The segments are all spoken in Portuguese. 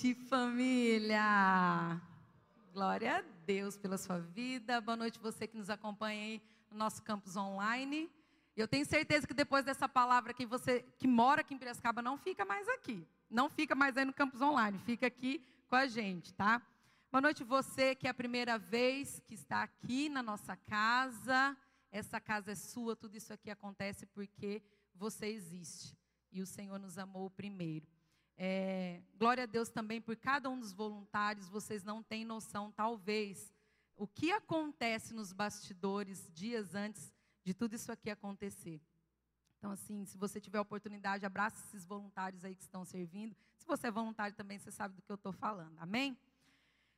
noite, família! Glória a Deus pela sua vida. Boa noite você que nos acompanha aí no nosso campus online. Eu tenho certeza que depois dessa palavra que você que mora aqui em Piracicaba não fica mais aqui. Não fica mais aí no campus online, fica aqui com a gente, tá? Boa noite você que é a primeira vez que está aqui na nossa casa. Essa casa é sua, tudo isso aqui acontece porque você existe e o Senhor nos amou primeiro. É, glória a Deus também por cada um dos voluntários, vocês não têm noção, talvez, o que acontece nos bastidores dias antes de tudo isso aqui acontecer. Então, assim, se você tiver oportunidade, abraça esses voluntários aí que estão servindo. Se você é voluntário também, você sabe do que eu estou falando. Amém?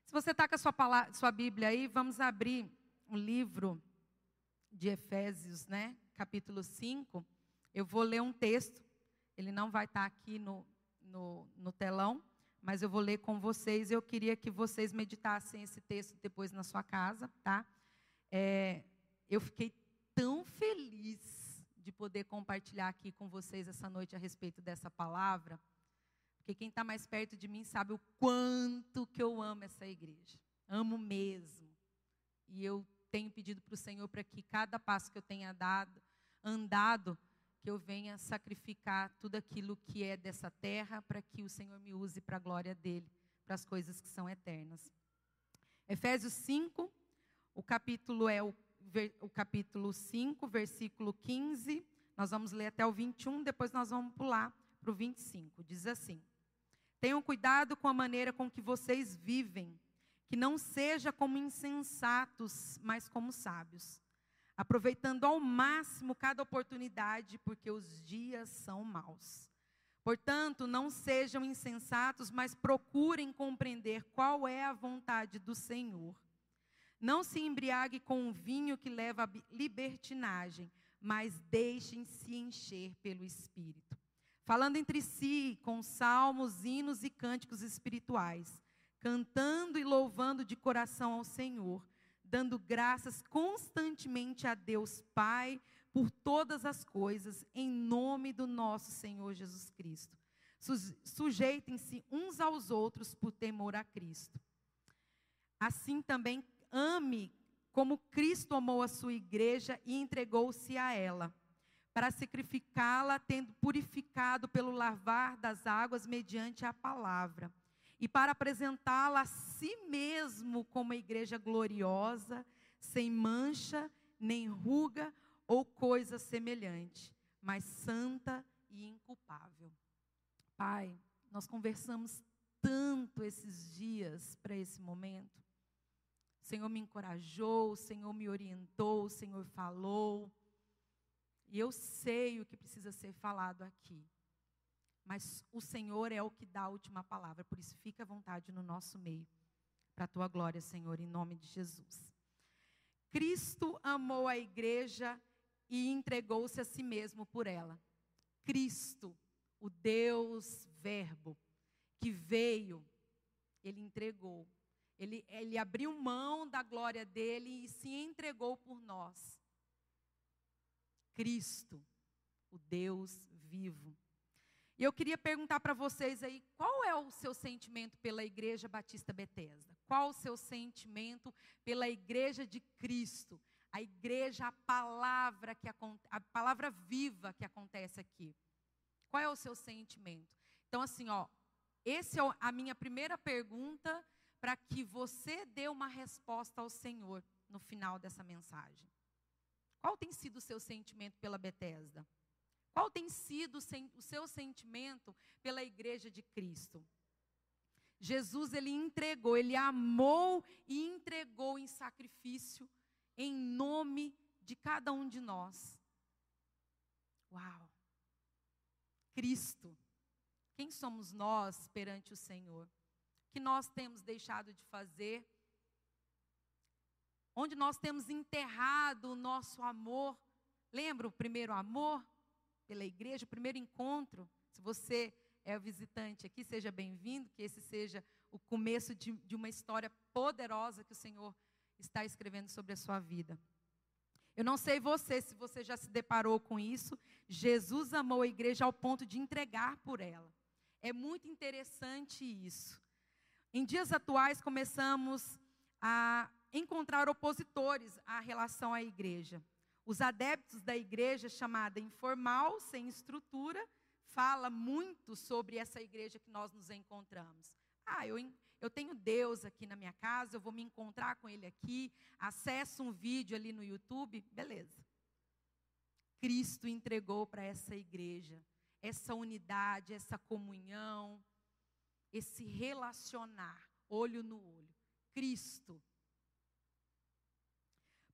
Se você está com a sua, palavra, sua Bíblia aí, vamos abrir o um livro de Efésios, né? Capítulo 5. Eu vou ler um texto. Ele não vai estar tá aqui no, no, no telão, mas eu vou ler com vocês. Eu queria que vocês meditassem esse texto depois na sua casa, tá? É, eu fiquei tão feliz de poder compartilhar aqui com vocês essa noite a respeito dessa palavra, porque quem está mais perto de mim sabe o quanto que eu amo essa igreja. Amo mesmo. E eu tenho pedido para o Senhor para que cada passo que eu tenha dado, andado, que eu venha sacrificar tudo aquilo que é dessa terra para que o Senhor me use para a glória dele, para as coisas que são eternas. Efésios 5, o capítulo é o, o capítulo 5, versículo 15. Nós vamos ler até o 21, depois nós vamos pular para o 25. Diz assim: Tenham cuidado com a maneira com que vocês vivem, que não seja como insensatos, mas como sábios aproveitando ao máximo cada oportunidade, porque os dias são maus. Portanto, não sejam insensatos, mas procurem compreender qual é a vontade do Senhor. Não se embriague com o vinho que leva à libertinagem, mas deixem-se encher pelo Espírito. Falando entre si com salmos, hinos e cânticos espirituais, cantando e louvando de coração ao Senhor dando graças constantemente a Deus Pai por todas as coisas, em nome do nosso Senhor Jesus Cristo. Sujeitem-se uns aos outros por temor a Cristo. Assim também ame como Cristo amou a sua igreja e entregou-se a ela, para sacrificá-la, tendo purificado pelo lavar das águas mediante a palavra e para apresentá-la a si mesmo como igreja gloriosa, sem mancha, nem ruga ou coisa semelhante, mas santa e inculpável. Pai, nós conversamos tanto esses dias para esse momento. O Senhor me encorajou, o Senhor me orientou, o Senhor falou. E eu sei o que precisa ser falado aqui. Mas o Senhor é o que dá a última palavra, por isso fica à vontade no nosso meio. Para a tua glória, Senhor, em nome de Jesus. Cristo amou a igreja e entregou-se a si mesmo por ela. Cristo, o Deus Verbo, que veio, ele entregou. Ele, ele abriu mão da glória dele e se entregou por nós. Cristo, o Deus vivo. E eu queria perguntar para vocês aí, qual é o seu sentimento pela Igreja Batista Betesda? Qual o seu sentimento pela Igreja de Cristo? A igreja, a palavra que a palavra viva que acontece aqui. Qual é o seu sentimento? Então assim, ó, essa é a minha primeira pergunta para que você dê uma resposta ao Senhor no final dessa mensagem. Qual tem sido o seu sentimento pela Betesda? Qual tem sido o seu sentimento pela igreja de Cristo? Jesus ele entregou, ele amou e entregou em sacrifício em nome de cada um de nós. Uau! Cristo. Quem somos nós perante o Senhor? Que nós temos deixado de fazer? Onde nós temos enterrado o nosso amor? Lembra o primeiro amor? Pela igreja, o primeiro encontro. Se você é visitante aqui, seja bem-vindo, que esse seja o começo de, de uma história poderosa que o Senhor está escrevendo sobre a sua vida. Eu não sei você, se você já se deparou com isso. Jesus amou a igreja ao ponto de entregar por ela. É muito interessante isso. Em dias atuais, começamos a encontrar opositores à relação à igreja. Os adeptos da igreja, chamada informal, sem estrutura, fala muito sobre essa igreja que nós nos encontramos. Ah, eu, eu tenho Deus aqui na minha casa, eu vou me encontrar com Ele aqui, acesso um vídeo ali no YouTube, beleza. Cristo entregou para essa igreja essa unidade, essa comunhão, esse relacionar, olho no olho. Cristo.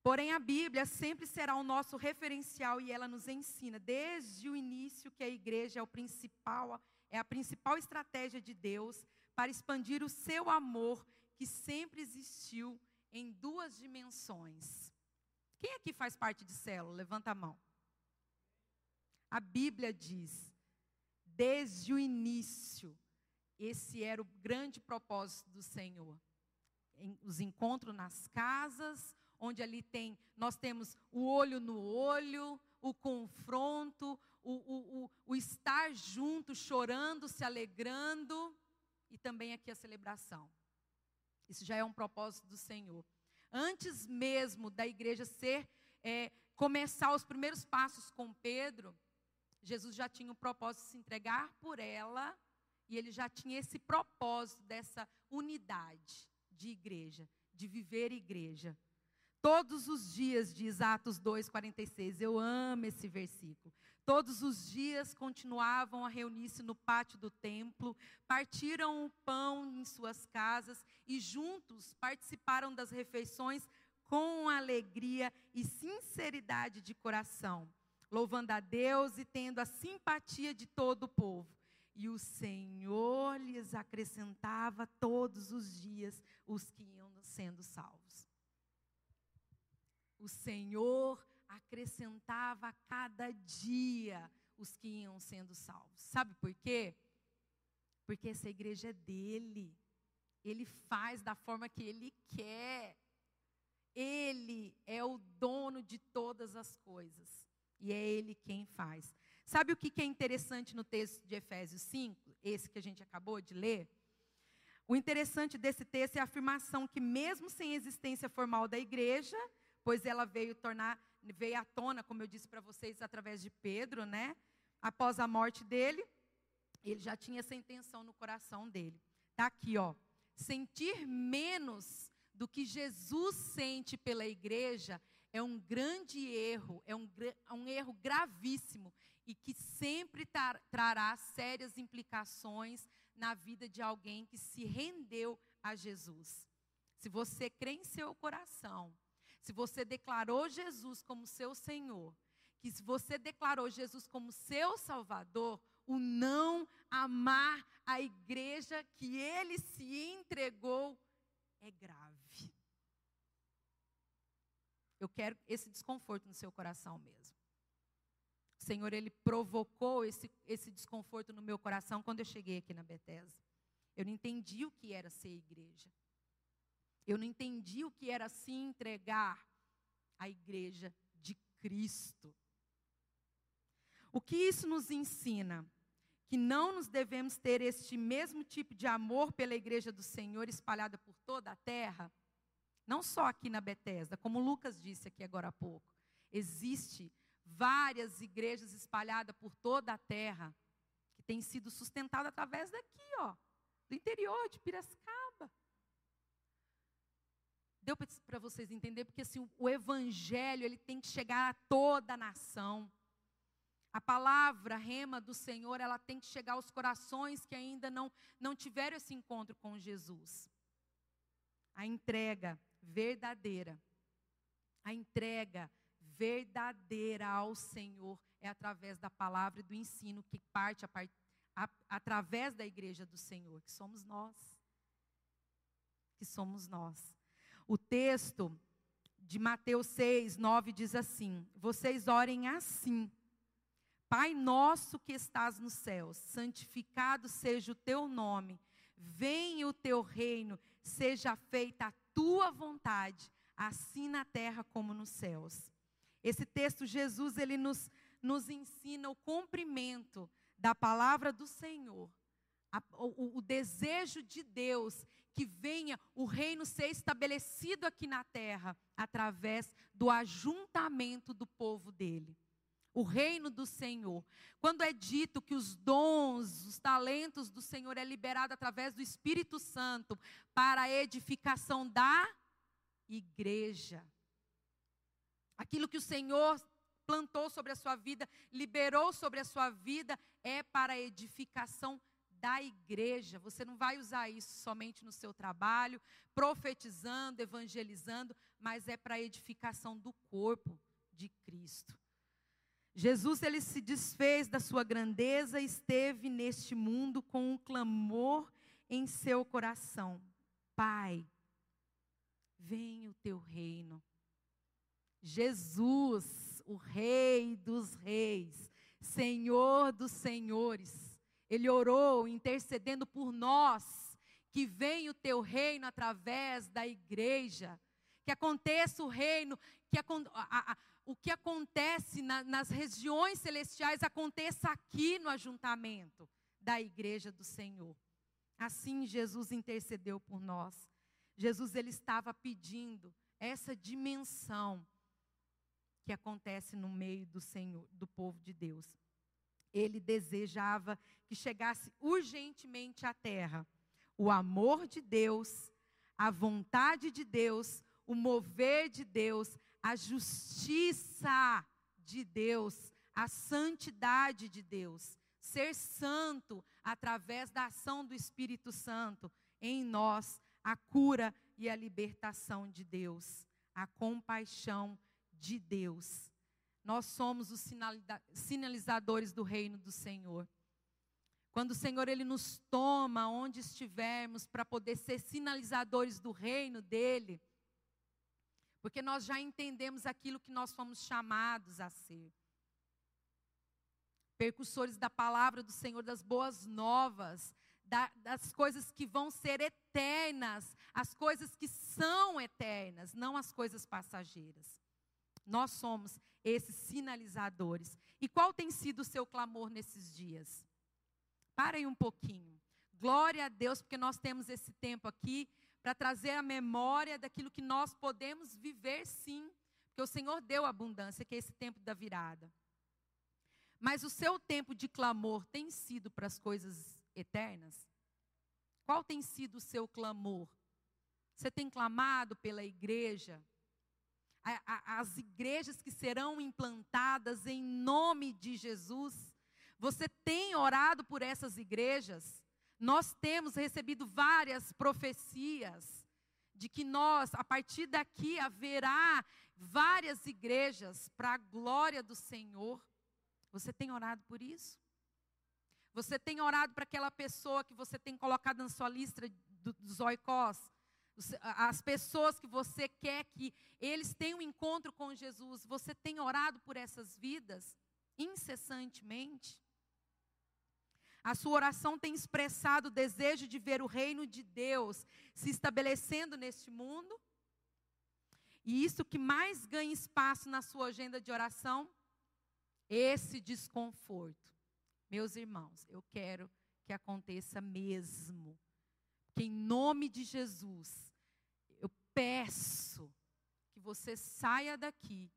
Porém, a Bíblia sempre será o nosso referencial e ela nos ensina desde o início que a igreja é o principal, é a principal estratégia de Deus para expandir o seu amor que sempre existiu em duas dimensões. Quem aqui faz parte de célula? Levanta a mão. A Bíblia diz: desde o início, esse era o grande propósito do Senhor. Os encontros nas casas, onde ali tem, nós temos o olho no olho, o confronto, o, o, o, o estar junto, chorando, se alegrando, e também aqui a celebração. Isso já é um propósito do Senhor. Antes mesmo da igreja ser, é, começar os primeiros passos com Pedro, Jesus já tinha o propósito de se entregar por ela, e ele já tinha esse propósito dessa unidade de igreja, de viver igreja. Todos os dias, diz Atos 2,46, eu amo esse versículo. Todos os dias continuavam a reunir-se no pátio do templo, partiram o pão em suas casas e juntos participaram das refeições com alegria e sinceridade de coração louvando a Deus e tendo a simpatia de todo o povo. E o Senhor lhes acrescentava todos os dias os que iam sendo salvos. O Senhor acrescentava a cada dia os que iam sendo salvos. Sabe por quê? Porque essa igreja é dele. Ele faz da forma que ele quer. Ele é o dono de todas as coisas. E é Ele quem faz. Sabe o que é interessante no texto de Efésios 5, esse que a gente acabou de ler? O interessante desse texto é a afirmação que, mesmo sem existência formal da igreja, pois ela veio tornar, veio à tona, como eu disse para vocês, através de Pedro, né? Após a morte dele, ele já tinha essa intenção no coração dele. Está aqui, ó. Sentir menos do que Jesus sente pela igreja é um grande erro, é um, é um erro gravíssimo e que sempre tar, trará sérias implicações na vida de alguém que se rendeu a Jesus. Se você crê em seu coração, se você declarou Jesus como seu Senhor, que se você declarou Jesus como seu Salvador, o não amar a igreja que ele se entregou é grave. Eu quero esse desconforto no seu coração mesmo. O Senhor, Ele provocou esse, esse desconforto no meu coração quando eu cheguei aqui na Bethesda. Eu não entendi o que era ser igreja. Eu não entendi o que era se entregar à igreja de Cristo. O que isso nos ensina? Que não nos devemos ter este mesmo tipo de amor pela igreja do Senhor espalhada por toda a terra? Não só aqui na Betesda, como Lucas disse aqui agora há pouco. Existe várias igrejas espalhadas por toda a terra que têm sido sustentadas através daqui, ó, do interior de Piracicaba. Deu para vocês entenderem porque assim, o evangelho ele tem que chegar a toda a nação. A palavra rema do Senhor, ela tem que chegar aos corações que ainda não, não tiveram esse encontro com Jesus. A entrega verdadeira. A entrega verdadeira ao Senhor é através da palavra e do ensino que parte a, a, através da igreja do Senhor, que somos nós. Que somos nós. O texto de Mateus 6, 9 diz assim: Vocês orem assim. Pai nosso que estás nos céus, santificado seja o teu nome, venha o teu reino, seja feita a tua vontade, assim na terra como nos céus. Esse texto, Jesus, ele nos, nos ensina o cumprimento da palavra do Senhor a, o, o desejo de Deus que venha o reino ser estabelecido aqui na terra através do ajuntamento do povo dele. O reino do Senhor. Quando é dito que os dons, os talentos do Senhor é liberado através do Espírito Santo para a edificação da igreja. Aquilo que o Senhor plantou sobre a sua vida, liberou sobre a sua vida, é para a edificação da igreja. Você não vai usar isso somente no seu trabalho, profetizando, evangelizando, mas é para a edificação do corpo de Cristo. Jesus ele se desfez da sua grandeza e esteve neste mundo com um clamor em seu coração: Pai, venha o teu reino. Jesus, o Rei dos Reis, Senhor dos Senhores, ele orou intercedendo por nós, que venha o teu reino através da igreja, que aconteça o reino, que a, a, a, o que acontece na, nas regiões celestiais aconteça aqui no ajuntamento da igreja do Senhor. Assim Jesus intercedeu por nós. Jesus ele estava pedindo essa dimensão que acontece no meio do Senhor, do povo de Deus ele desejava que chegasse urgentemente à terra o amor de Deus, a vontade de Deus, o mover de Deus, a justiça de Deus, a santidade de Deus, ser santo através da ação do Espírito Santo em nós, a cura e a libertação de Deus, a compaixão de Deus. Nós somos os sinalizadores do reino do Senhor. Quando o Senhor ele nos toma onde estivermos para poder ser sinalizadores do reino dele, porque nós já entendemos aquilo que nós fomos chamados a ser. Percussores da palavra do Senhor, das boas novas, da, das coisas que vão ser eternas, as coisas que são eternas, não as coisas passageiras. Nós somos esses sinalizadores. E qual tem sido o seu clamor nesses dias? Parem um pouquinho. Glória a Deus, porque nós temos esse tempo aqui para trazer a memória daquilo que nós podemos viver sim. Porque o Senhor deu abundância, que é esse tempo da virada. Mas o seu tempo de clamor tem sido para as coisas eternas? Qual tem sido o seu clamor? Você tem clamado pela igreja? As igrejas que serão implantadas em nome de Jesus. Você tem orado por essas igrejas? Nós temos recebido várias profecias de que nós, a partir daqui, haverá várias igrejas para a glória do Senhor. Você tem orado por isso? Você tem orado para aquela pessoa que você tem colocado na sua lista dos oicós? As pessoas que você quer que eles tenham um encontro com Jesus, você tem orado por essas vidas incessantemente? A sua oração tem expressado o desejo de ver o reino de Deus se estabelecendo neste mundo? E isso que mais ganha espaço na sua agenda de oração? Esse desconforto. Meus irmãos, eu quero que aconteça mesmo. Que em nome de Jesus, peço que você saia daqui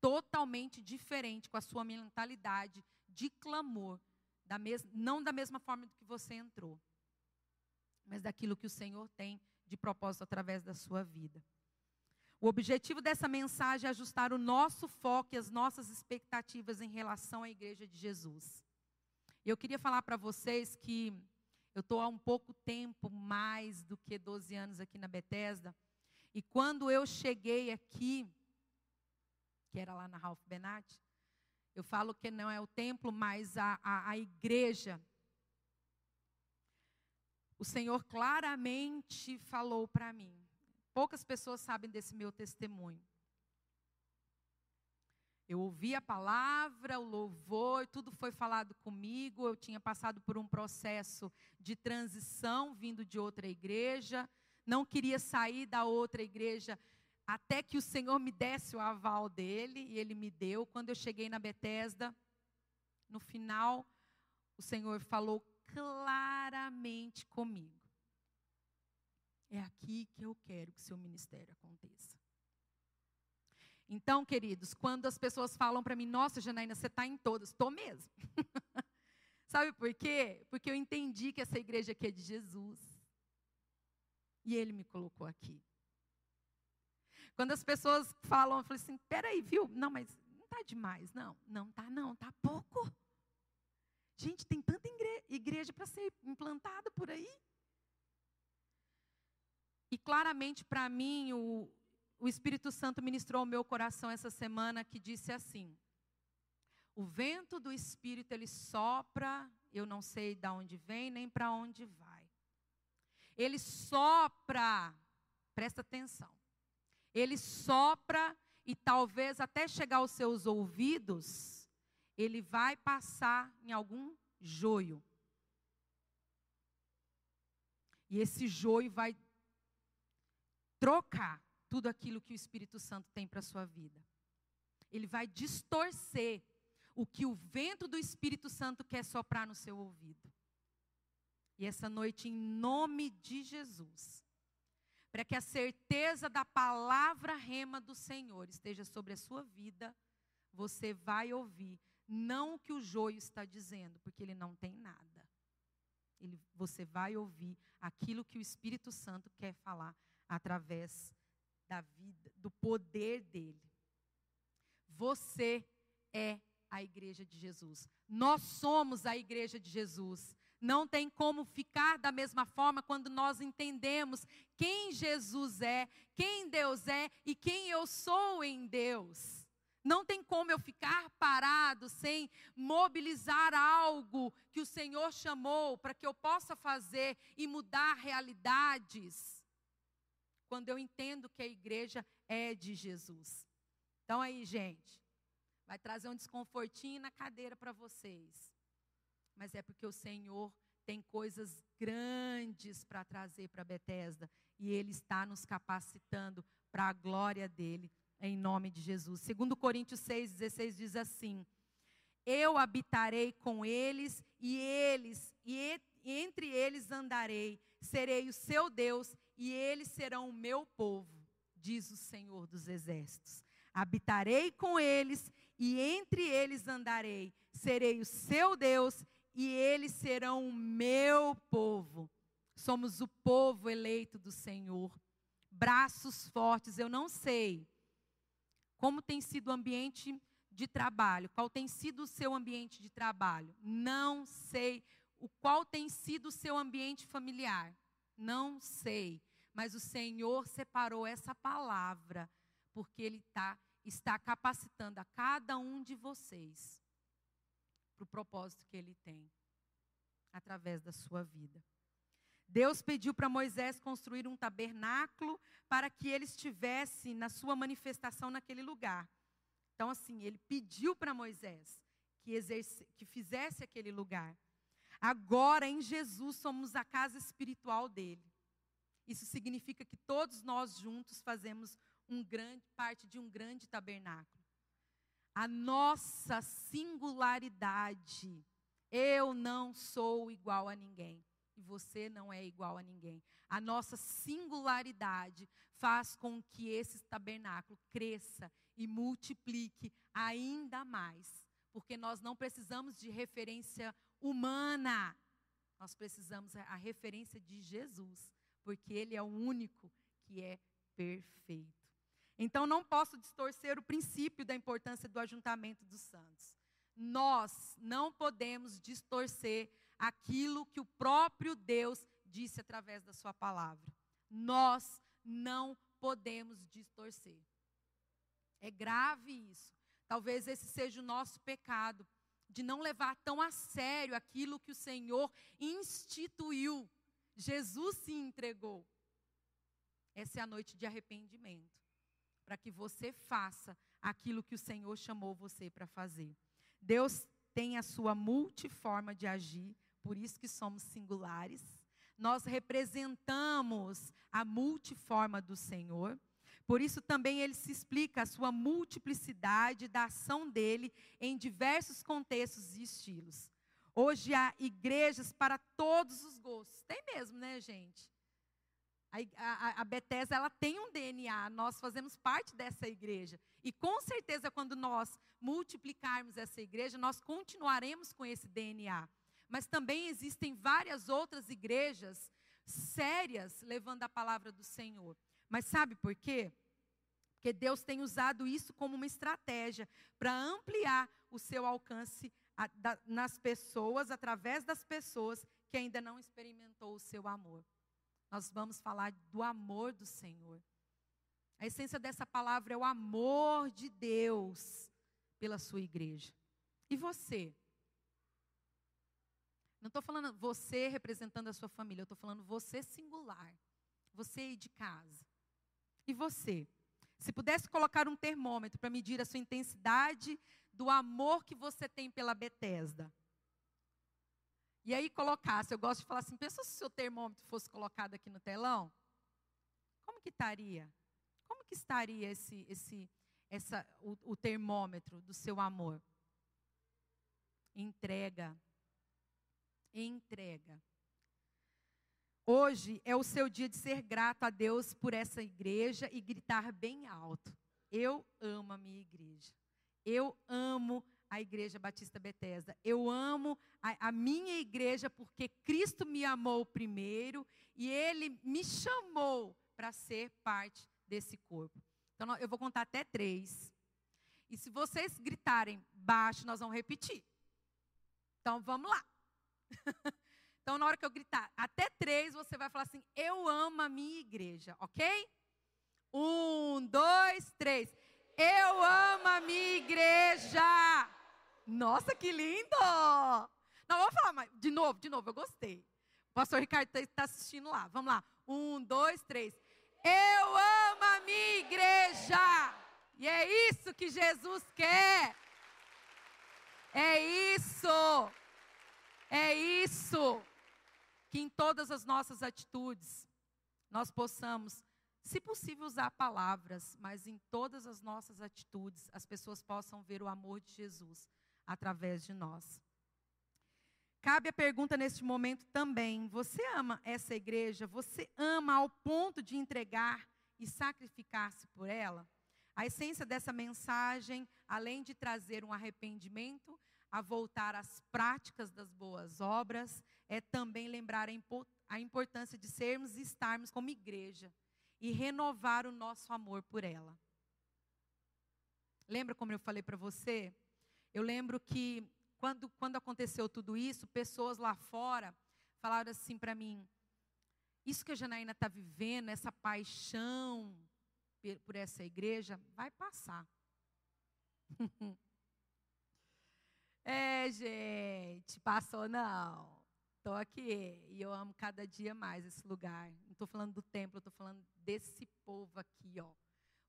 totalmente diferente com a sua mentalidade de clamor, da mes não da mesma forma do que você entrou, mas daquilo que o Senhor tem de propósito através da sua vida. O objetivo dessa mensagem é ajustar o nosso foco e as nossas expectativas em relação à igreja de Jesus. Eu queria falar para vocês que eu estou há um pouco tempo mais do que 12 anos aqui na Bethesda. E quando eu cheguei aqui, que era lá na Ralph Benatti, eu falo que não é o templo, mas a, a, a igreja. O Senhor claramente falou para mim. Poucas pessoas sabem desse meu testemunho. Eu ouvi a palavra, o louvor, tudo foi falado comigo. Eu tinha passado por um processo de transição vindo de outra igreja não queria sair da outra igreja até que o Senhor me desse o aval dele, e ele me deu. Quando eu cheguei na Betesda, no final, o Senhor falou claramente comigo. É aqui que eu quero que seu ministério aconteça. Então, queridos, quando as pessoas falam para mim, nossa, Janaína, você está em todas, estou mesmo. Sabe por quê? Porque eu entendi que essa igreja aqui é de Jesus. E Ele me colocou aqui. Quando as pessoas falam, eu falo assim, peraí, viu? Não, mas não está demais. Não, não está não, está pouco. Gente, tem tanta igreja para ser implantada por aí. E claramente para mim, o, o Espírito Santo ministrou ao meu coração essa semana que disse assim: O vento do Espírito ele sopra, eu não sei de onde vem nem para onde vai. Ele sopra, presta atenção. Ele sopra e talvez até chegar aos seus ouvidos, ele vai passar em algum joio. E esse joio vai trocar tudo aquilo que o Espírito Santo tem para a sua vida. Ele vai distorcer o que o vento do Espírito Santo quer soprar no seu ouvido. E essa noite, em nome de Jesus, para que a certeza da palavra rema do Senhor esteja sobre a sua vida, você vai ouvir não o que o joio está dizendo, porque ele não tem nada. Ele, você vai ouvir aquilo que o Espírito Santo quer falar através da vida, do poder dele. Você é a igreja de Jesus. Nós somos a igreja de Jesus. Não tem como ficar da mesma forma quando nós entendemos quem Jesus é, quem Deus é e quem eu sou em Deus. Não tem como eu ficar parado sem mobilizar algo que o Senhor chamou para que eu possa fazer e mudar realidades quando eu entendo que a igreja é de Jesus. Então aí, gente, vai trazer um desconfortinho na cadeira para vocês. Mas é porque o Senhor tem coisas grandes para trazer para Betesda e ele está nos capacitando para a glória dele, em nome de Jesus. Segundo Coríntios 6:16 diz assim: Eu habitarei com eles e eles e entre eles andarei, serei o seu Deus e eles serão o meu povo, diz o Senhor dos Exércitos. Habitarei com eles e entre eles andarei, serei o seu Deus e eles serão o meu povo. Somos o povo eleito do Senhor. Braços fortes, eu não sei como tem sido o ambiente de trabalho, qual tem sido o seu ambiente de trabalho. Não sei o qual tem sido o seu ambiente familiar. Não sei. Mas o Senhor separou essa palavra, porque Ele tá, está capacitando a cada um de vocês para o propósito que Ele tem, através da sua vida. Deus pediu para Moisés construir um tabernáculo para que ele estivesse na sua manifestação naquele lugar. Então, assim, ele pediu para Moisés que, exerce, que fizesse aquele lugar. Agora, em Jesus, somos a casa espiritual dele. Isso significa que todos nós juntos fazemos um grande, parte de um grande tabernáculo. A nossa singularidade. Eu não sou igual a ninguém. E você não é igual a ninguém. A nossa singularidade faz com que esse tabernáculo cresça e multiplique ainda mais. Porque nós não precisamos de referência humana. Nós precisamos a referência de Jesus porque Ele é o único que é perfeito. Então não posso distorcer o princípio da importância do ajuntamento dos santos. Nós não podemos distorcer aquilo que o próprio Deus disse através da Sua palavra. Nós não podemos distorcer. É grave isso. Talvez esse seja o nosso pecado, de não levar tão a sério aquilo que o Senhor instituiu Jesus se entregou. Essa é a noite de arrependimento, para que você faça aquilo que o Senhor chamou você para fazer. Deus tem a sua multiforma de agir, por isso que somos singulares. Nós representamos a multiforma do Senhor. Por isso também ele se explica a sua multiplicidade da ação dele em diversos contextos e estilos. Hoje há igrejas para todos os gostos. Tem mesmo, né, gente? A, a, Bethesda, ela tem um DNA, nós fazemos parte dessa igreja. E com certeza, quando nós multiplicarmos essa igreja, nós continuaremos com esse DNA. Mas também existem várias outras igrejas sérias levando a palavra do Senhor. Mas sabe por quê? Porque Deus tem usado isso como uma estratégia para ampliar o seu alcance a, da, nas pessoas, através das pessoas que ainda não experimentou o seu amor nós vamos falar do amor do Senhor. A essência dessa palavra é o amor de Deus pela sua igreja. E você? Não estou falando você representando a sua família, eu estou falando você singular. Você aí de casa. E você? Se pudesse colocar um termômetro para medir a sua intensidade do amor que você tem pela Betesda, e aí colocasse, eu gosto de falar assim, pensa se o seu termômetro fosse colocado aqui no telão, como que estaria? Como que estaria esse, esse, essa, o, o termômetro do seu amor? Entrega. Entrega. Hoje é o seu dia de ser grato a Deus por essa igreja e gritar bem alto. Eu amo a minha igreja. Eu amo a Igreja Batista Bethesda. Eu amo a, a, minha igreja porque Cristo me amou primeiro e Ele me chamou para ser parte desse corpo. Então eu vou contar até três. E se vocês gritarem baixo, nós vamos repetir. Então vamos lá. então na hora que eu gritar até três, você vai falar assim: Eu amo a minha igreja, ok? Um, dois, três. Eu amo a minha igreja. Nossa, que lindo! Não, vamos falar mais. De novo, de novo, eu gostei. O pastor Ricardo está tá assistindo lá. Vamos lá. Um, dois, três. Eu amo a minha igreja. E é isso que Jesus quer. É isso. É isso. Que em todas as nossas atitudes nós possamos, se possível, usar palavras, mas em todas as nossas atitudes as pessoas possam ver o amor de Jesus através de nós. Cabe a pergunta neste momento também: você ama essa igreja? Você ama ao ponto de entregar e sacrificar-se por ela? A essência dessa mensagem, além de trazer um arrependimento, a voltar às práticas das boas obras, é também lembrar a importância de sermos e estarmos como igreja e renovar o nosso amor por ela. Lembra como eu falei para você? Eu lembro que quando, quando aconteceu tudo isso, pessoas lá fora falaram assim para mim: isso que a Janaína está vivendo, essa paixão por essa igreja, vai passar. é, gente, passou não. Estou aqui e eu amo cada dia mais esse lugar. Não estou falando do templo, estou falando desse povo aqui, ó.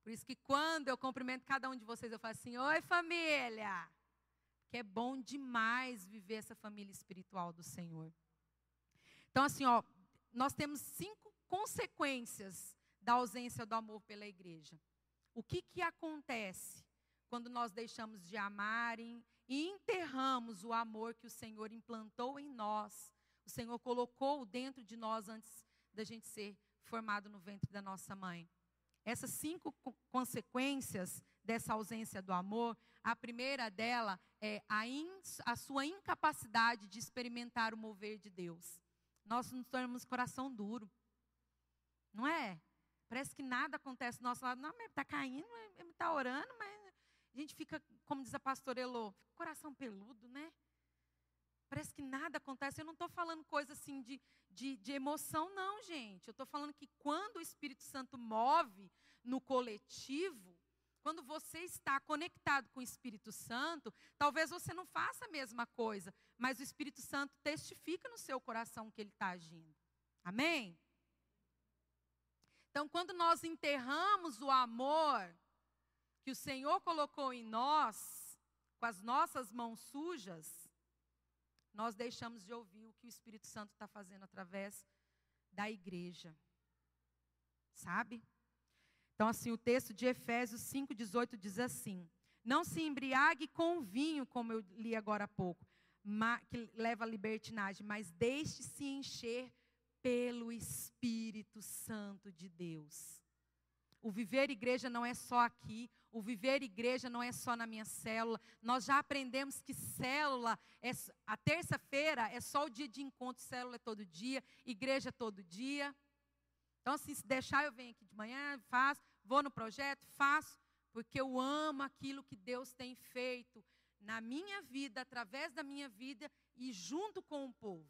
Por isso que quando eu cumprimento cada um de vocês, eu falo assim: Oi, família que é bom demais viver essa família espiritual do Senhor. Então, assim, ó, nós temos cinco consequências da ausência do amor pela igreja. O que, que acontece quando nós deixamos de amar e enterramos o amor que o Senhor implantou em nós? O Senhor colocou dentro de nós antes da gente ser formado no ventre da nossa mãe. Essas cinco consequências dessa ausência do amor, a primeira dela é a, in, a sua incapacidade de experimentar o mover de Deus. Nós nos tornamos coração duro. Não é? Parece que nada acontece do nosso lado. Não, está caindo, está orando, mas a gente fica, como diz a pastora Elô, coração peludo, né? Parece que nada acontece. Eu não estou falando coisa assim de, de, de emoção, não, gente. Eu estou falando que quando o Espírito Santo move no coletivo, quando você está conectado com o Espírito Santo, talvez você não faça a mesma coisa, mas o Espírito Santo testifica no seu coração que ele está agindo. Amém? Então, quando nós enterramos o amor que o Senhor colocou em nós, com as nossas mãos sujas, nós deixamos de ouvir o que o Espírito Santo está fazendo através da igreja. Sabe? Então, assim, o texto de Efésios 5,18 diz assim: Não se embriague com vinho, como eu li agora há pouco, que leva à libertinagem, mas deixe-se encher pelo Espírito Santo de Deus. O viver igreja não é só aqui, o viver igreja não é só na minha célula. Nós já aprendemos que célula, é, a terça-feira é só o dia de encontro, célula é todo dia, igreja é todo dia. Então, assim, se deixar, eu venho aqui de manhã, faço, vou no projeto, faço, porque eu amo aquilo que Deus tem feito na minha vida, através da minha vida e junto com o povo.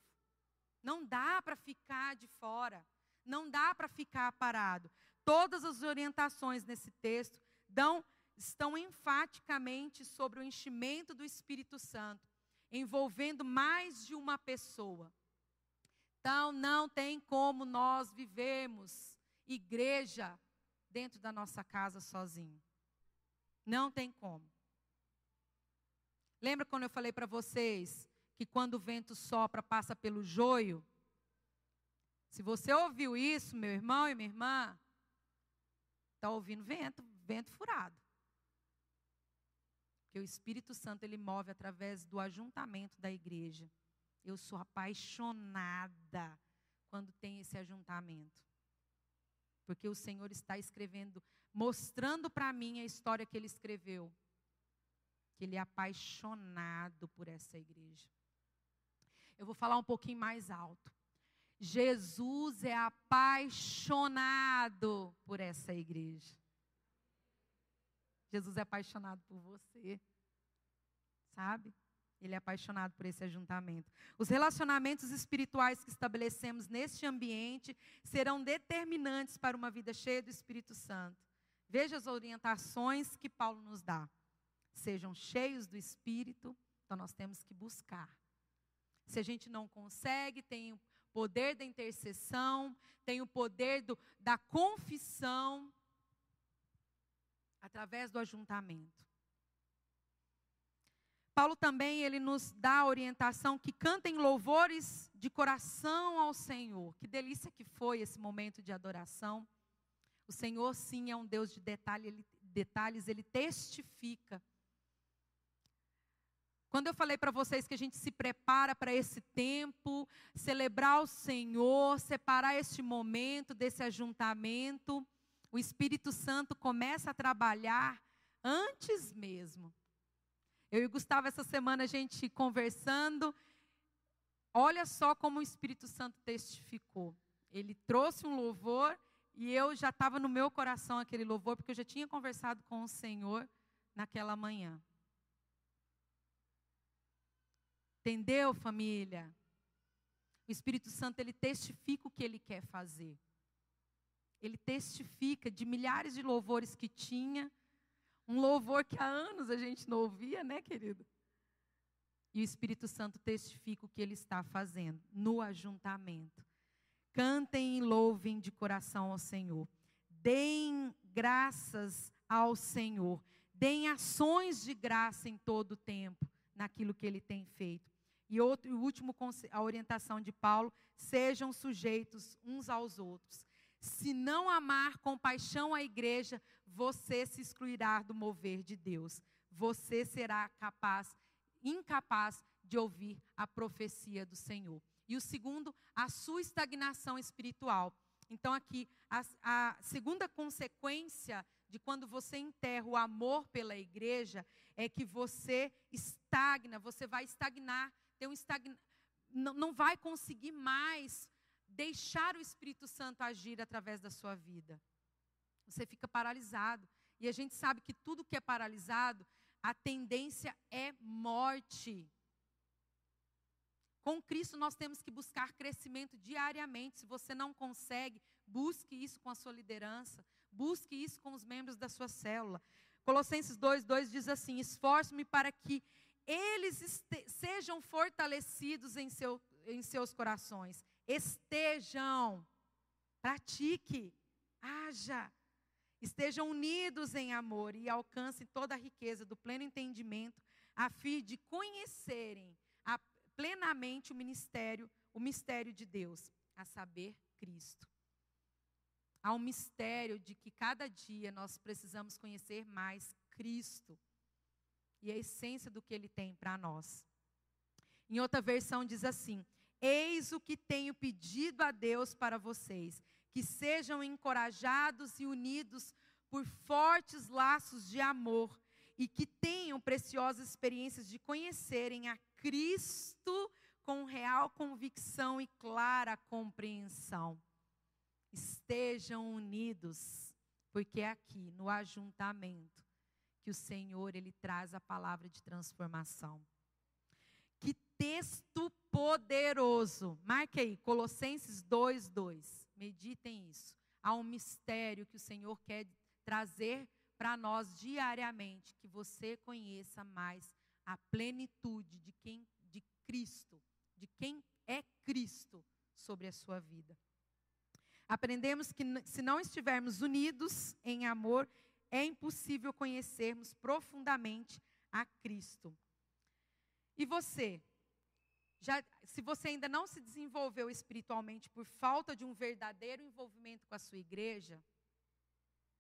Não dá para ficar de fora, não dá para ficar parado. Todas as orientações nesse texto dão, estão enfaticamente sobre o enchimento do Espírito Santo, envolvendo mais de uma pessoa. Então, não tem como nós vivemos igreja dentro da nossa casa sozinho. Não tem como. Lembra quando eu falei para vocês que quando o vento sopra, passa pelo joio? Se você ouviu isso, meu irmão e minha irmã, está ouvindo vento, vento furado. Porque o Espírito Santo ele move através do ajuntamento da igreja. Eu sou apaixonada quando tem esse ajuntamento. Porque o Senhor está escrevendo, mostrando para mim a história que ele escreveu que ele é apaixonado por essa igreja. Eu vou falar um pouquinho mais alto. Jesus é apaixonado por essa igreja. Jesus é apaixonado por você. Sabe? Ele é apaixonado por esse ajuntamento. Os relacionamentos espirituais que estabelecemos neste ambiente serão determinantes para uma vida cheia do Espírito Santo. Veja as orientações que Paulo nos dá sejam cheios do Espírito, então nós temos que buscar. Se a gente não consegue, tem o poder da intercessão, tem o poder do, da confissão, através do ajuntamento. Paulo também ele nos dá a orientação que cantem louvores de coração ao Senhor. Que delícia que foi esse momento de adoração. O Senhor sim é um Deus de detalhe, ele, detalhes, ele testifica quando eu falei para vocês que a gente se prepara para esse tempo, celebrar o Senhor, separar este momento desse ajuntamento, o Espírito Santo começa a trabalhar antes mesmo. Eu e o Gustavo, essa semana, a gente conversando, olha só como o Espírito Santo testificou. Ele trouxe um louvor e eu já estava no meu coração aquele louvor, porque eu já tinha conversado com o Senhor naquela manhã. Entendeu, família? O Espírito Santo, ele testifica o que ele quer fazer. Ele testifica de milhares de louvores que tinha, um louvor que há anos a gente não ouvia, né, querido? E o Espírito Santo testifica o que ele está fazendo no ajuntamento. Cantem e louvem de coração ao Senhor. Deem graças ao Senhor. Deem ações de graça em todo o tempo naquilo que ele tem feito. E outro, o último, a orientação de Paulo: sejam sujeitos uns aos outros. Se não amar com paixão a igreja, você se excluirá do mover de Deus. Você será capaz, incapaz de ouvir a profecia do Senhor. E o segundo, a sua estagnação espiritual. Então, aqui, a, a segunda consequência de quando você enterra o amor pela igreja é que você estagna, você vai estagnar ter um estagn... não, não vai conseguir mais deixar o Espírito Santo agir através da sua vida. Você fica paralisado. E a gente sabe que tudo que é paralisado, a tendência é morte. Com Cristo nós temos que buscar crescimento diariamente. Se você não consegue, busque isso com a sua liderança, busque isso com os membros da sua célula. Colossenses 2:2 diz assim: "Esforço-me para que eles sejam fortalecidos em, seu, em seus corações. Estejam, pratique, haja, estejam unidos em amor e alcancem toda a riqueza do pleno entendimento, a fim de conhecerem a, plenamente o ministério, o mistério de Deus, a saber, Cristo. Há um mistério de que cada dia nós precisamos conhecer mais Cristo e a essência do que ele tem para nós. Em outra versão diz assim: Eis o que tenho pedido a Deus para vocês, que sejam encorajados e unidos por fortes laços de amor e que tenham preciosas experiências de conhecerem a Cristo com real convicção e clara compreensão. Estejam unidos, porque é aqui no ajuntamento que o Senhor ele traz a palavra de transformação. Texto poderoso. Marque aí, Colossenses 2:2. Meditem isso. Há um mistério que o Senhor quer trazer para nós diariamente, que você conheça mais a plenitude de quem de Cristo, de quem é Cristo sobre a sua vida. Aprendemos que se não estivermos unidos em amor, é impossível conhecermos profundamente a Cristo. E você? Já, se você ainda não se desenvolveu espiritualmente por falta de um verdadeiro envolvimento com a sua igreja,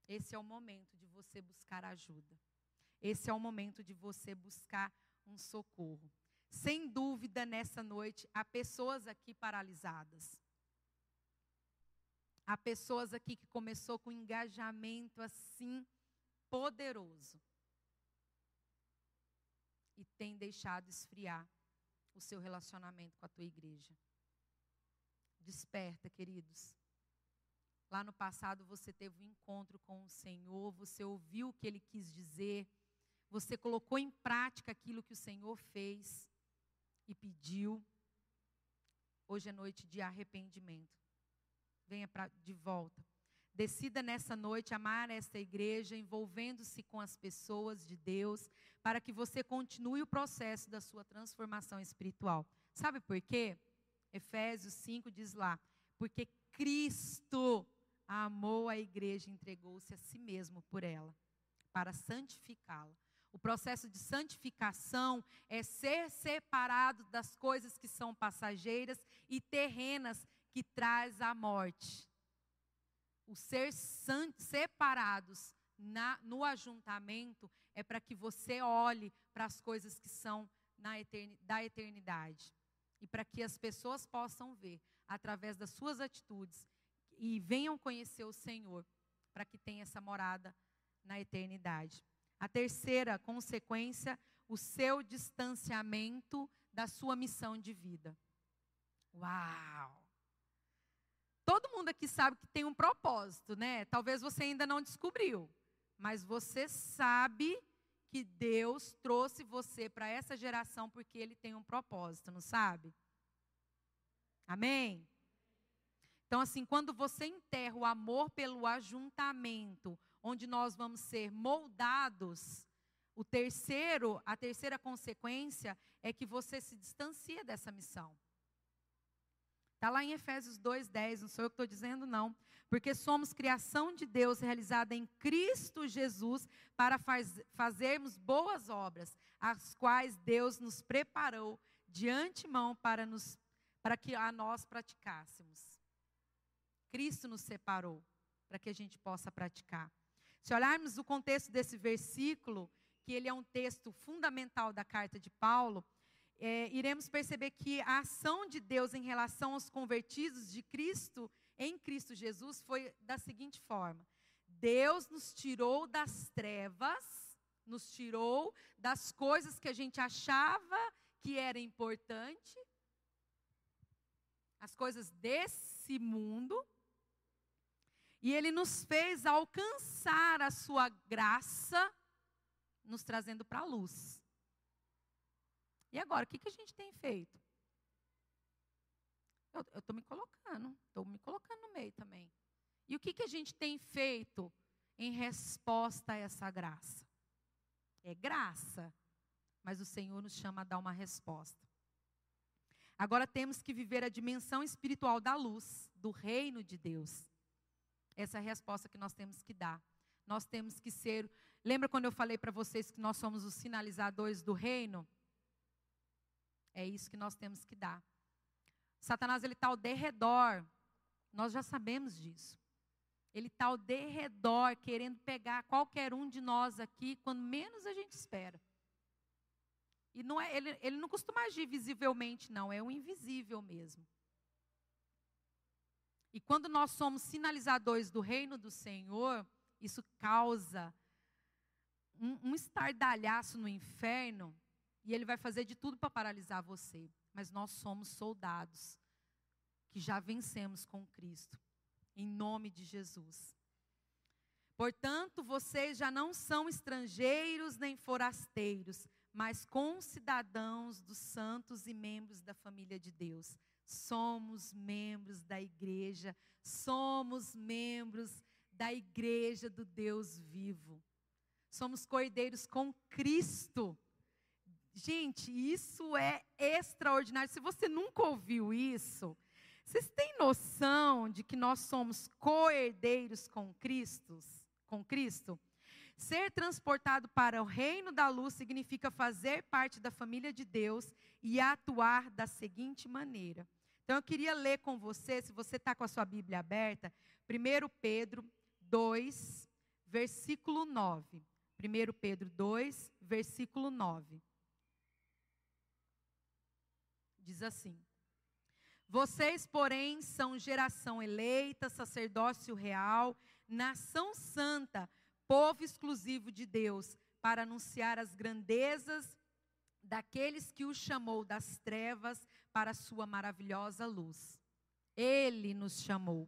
esse é o momento de você buscar ajuda. Esse é o momento de você buscar um socorro. Sem dúvida, nessa noite, há pessoas aqui paralisadas. Há pessoas aqui que começou com um engajamento assim poderoso e tem deixado esfriar o seu relacionamento com a tua igreja. Desperta, queridos. Lá no passado você teve um encontro com o Senhor, você ouviu o que ele quis dizer, você colocou em prática aquilo que o Senhor fez e pediu. Hoje é noite de arrependimento. Venha pra, de volta. Decida nessa noite amar esta igreja, envolvendo-se com as pessoas de Deus, para que você continue o processo da sua transformação espiritual. Sabe por quê? Efésios 5 diz lá: porque Cristo amou a igreja e entregou-se a si mesmo por ela, para santificá-la. O processo de santificação é ser separado das coisas que são passageiras e terrenas que traz a morte. O ser separados na, no ajuntamento é para que você olhe para as coisas que são etern, da eternidade. E para que as pessoas possam ver, através das suas atitudes, e venham conhecer o Senhor, para que tenha essa morada na eternidade. A terceira consequência, o seu distanciamento da sua missão de vida. Uau! Todo mundo aqui sabe que tem um propósito, né? Talvez você ainda não descobriu, mas você sabe que Deus trouxe você para essa geração porque ele tem um propósito, não sabe? Amém? Então, assim, quando você enterra o amor pelo ajuntamento, onde nós vamos ser moldados, o terceiro, a terceira consequência é que você se distancia dessa missão. Está lá em Efésios 2,10, não sou eu que estou dizendo, não. Porque somos criação de Deus realizada em Cristo Jesus para faz, fazermos boas obras, as quais Deus nos preparou de antemão para, nos, para que a nós praticássemos. Cristo nos separou para que a gente possa praticar. Se olharmos o contexto desse versículo, que ele é um texto fundamental da carta de Paulo, é, iremos perceber que a ação de Deus em relação aos convertidos de Cristo, em Cristo Jesus, foi da seguinte forma: Deus nos tirou das trevas, nos tirou das coisas que a gente achava que era importante, as coisas desse mundo, e Ele nos fez alcançar a Sua graça, nos trazendo para a luz. E agora, o que, que a gente tem feito? Eu estou me colocando, estou me colocando no meio também. E o que, que a gente tem feito em resposta a essa graça? É graça, mas o Senhor nos chama a dar uma resposta. Agora temos que viver a dimensão espiritual da luz, do reino de Deus. Essa é a resposta que nós temos que dar. Nós temos que ser. Lembra quando eu falei para vocês que nós somos os sinalizadores do reino? É isso que nós temos que dar. Satanás ele está ao derredor. Nós já sabemos disso. Ele está ao derredor, querendo pegar qualquer um de nós aqui, quando menos a gente espera. E não é, ele, ele não costuma agir visivelmente, não, é o invisível mesmo. E quando nós somos sinalizadores do reino do Senhor, isso causa um, um estardalhaço no inferno, e ele vai fazer de tudo para paralisar você. Mas nós somos soldados que já vencemos com Cristo, em nome de Jesus. Portanto, vocês já não são estrangeiros nem forasteiros, mas concidadãos dos santos e membros da família de Deus. Somos membros da igreja, somos membros da igreja do Deus vivo. Somos cordeiros com Cristo. Gente, isso é extraordinário. Se você nunca ouviu isso, vocês têm noção de que nós somos co-herdeiros com Cristo? Com Cristo? Ser transportado para o reino da luz significa fazer parte da família de Deus e atuar da seguinte maneira. Então eu queria ler com você, se você está com a sua Bíblia aberta, 1 Pedro 2, versículo 9. 1 Pedro 2, versículo 9. Diz assim: Vocês, porém, são geração eleita, sacerdócio real, nação santa, povo exclusivo de Deus, para anunciar as grandezas daqueles que o chamou das trevas para a sua maravilhosa luz. Ele nos chamou.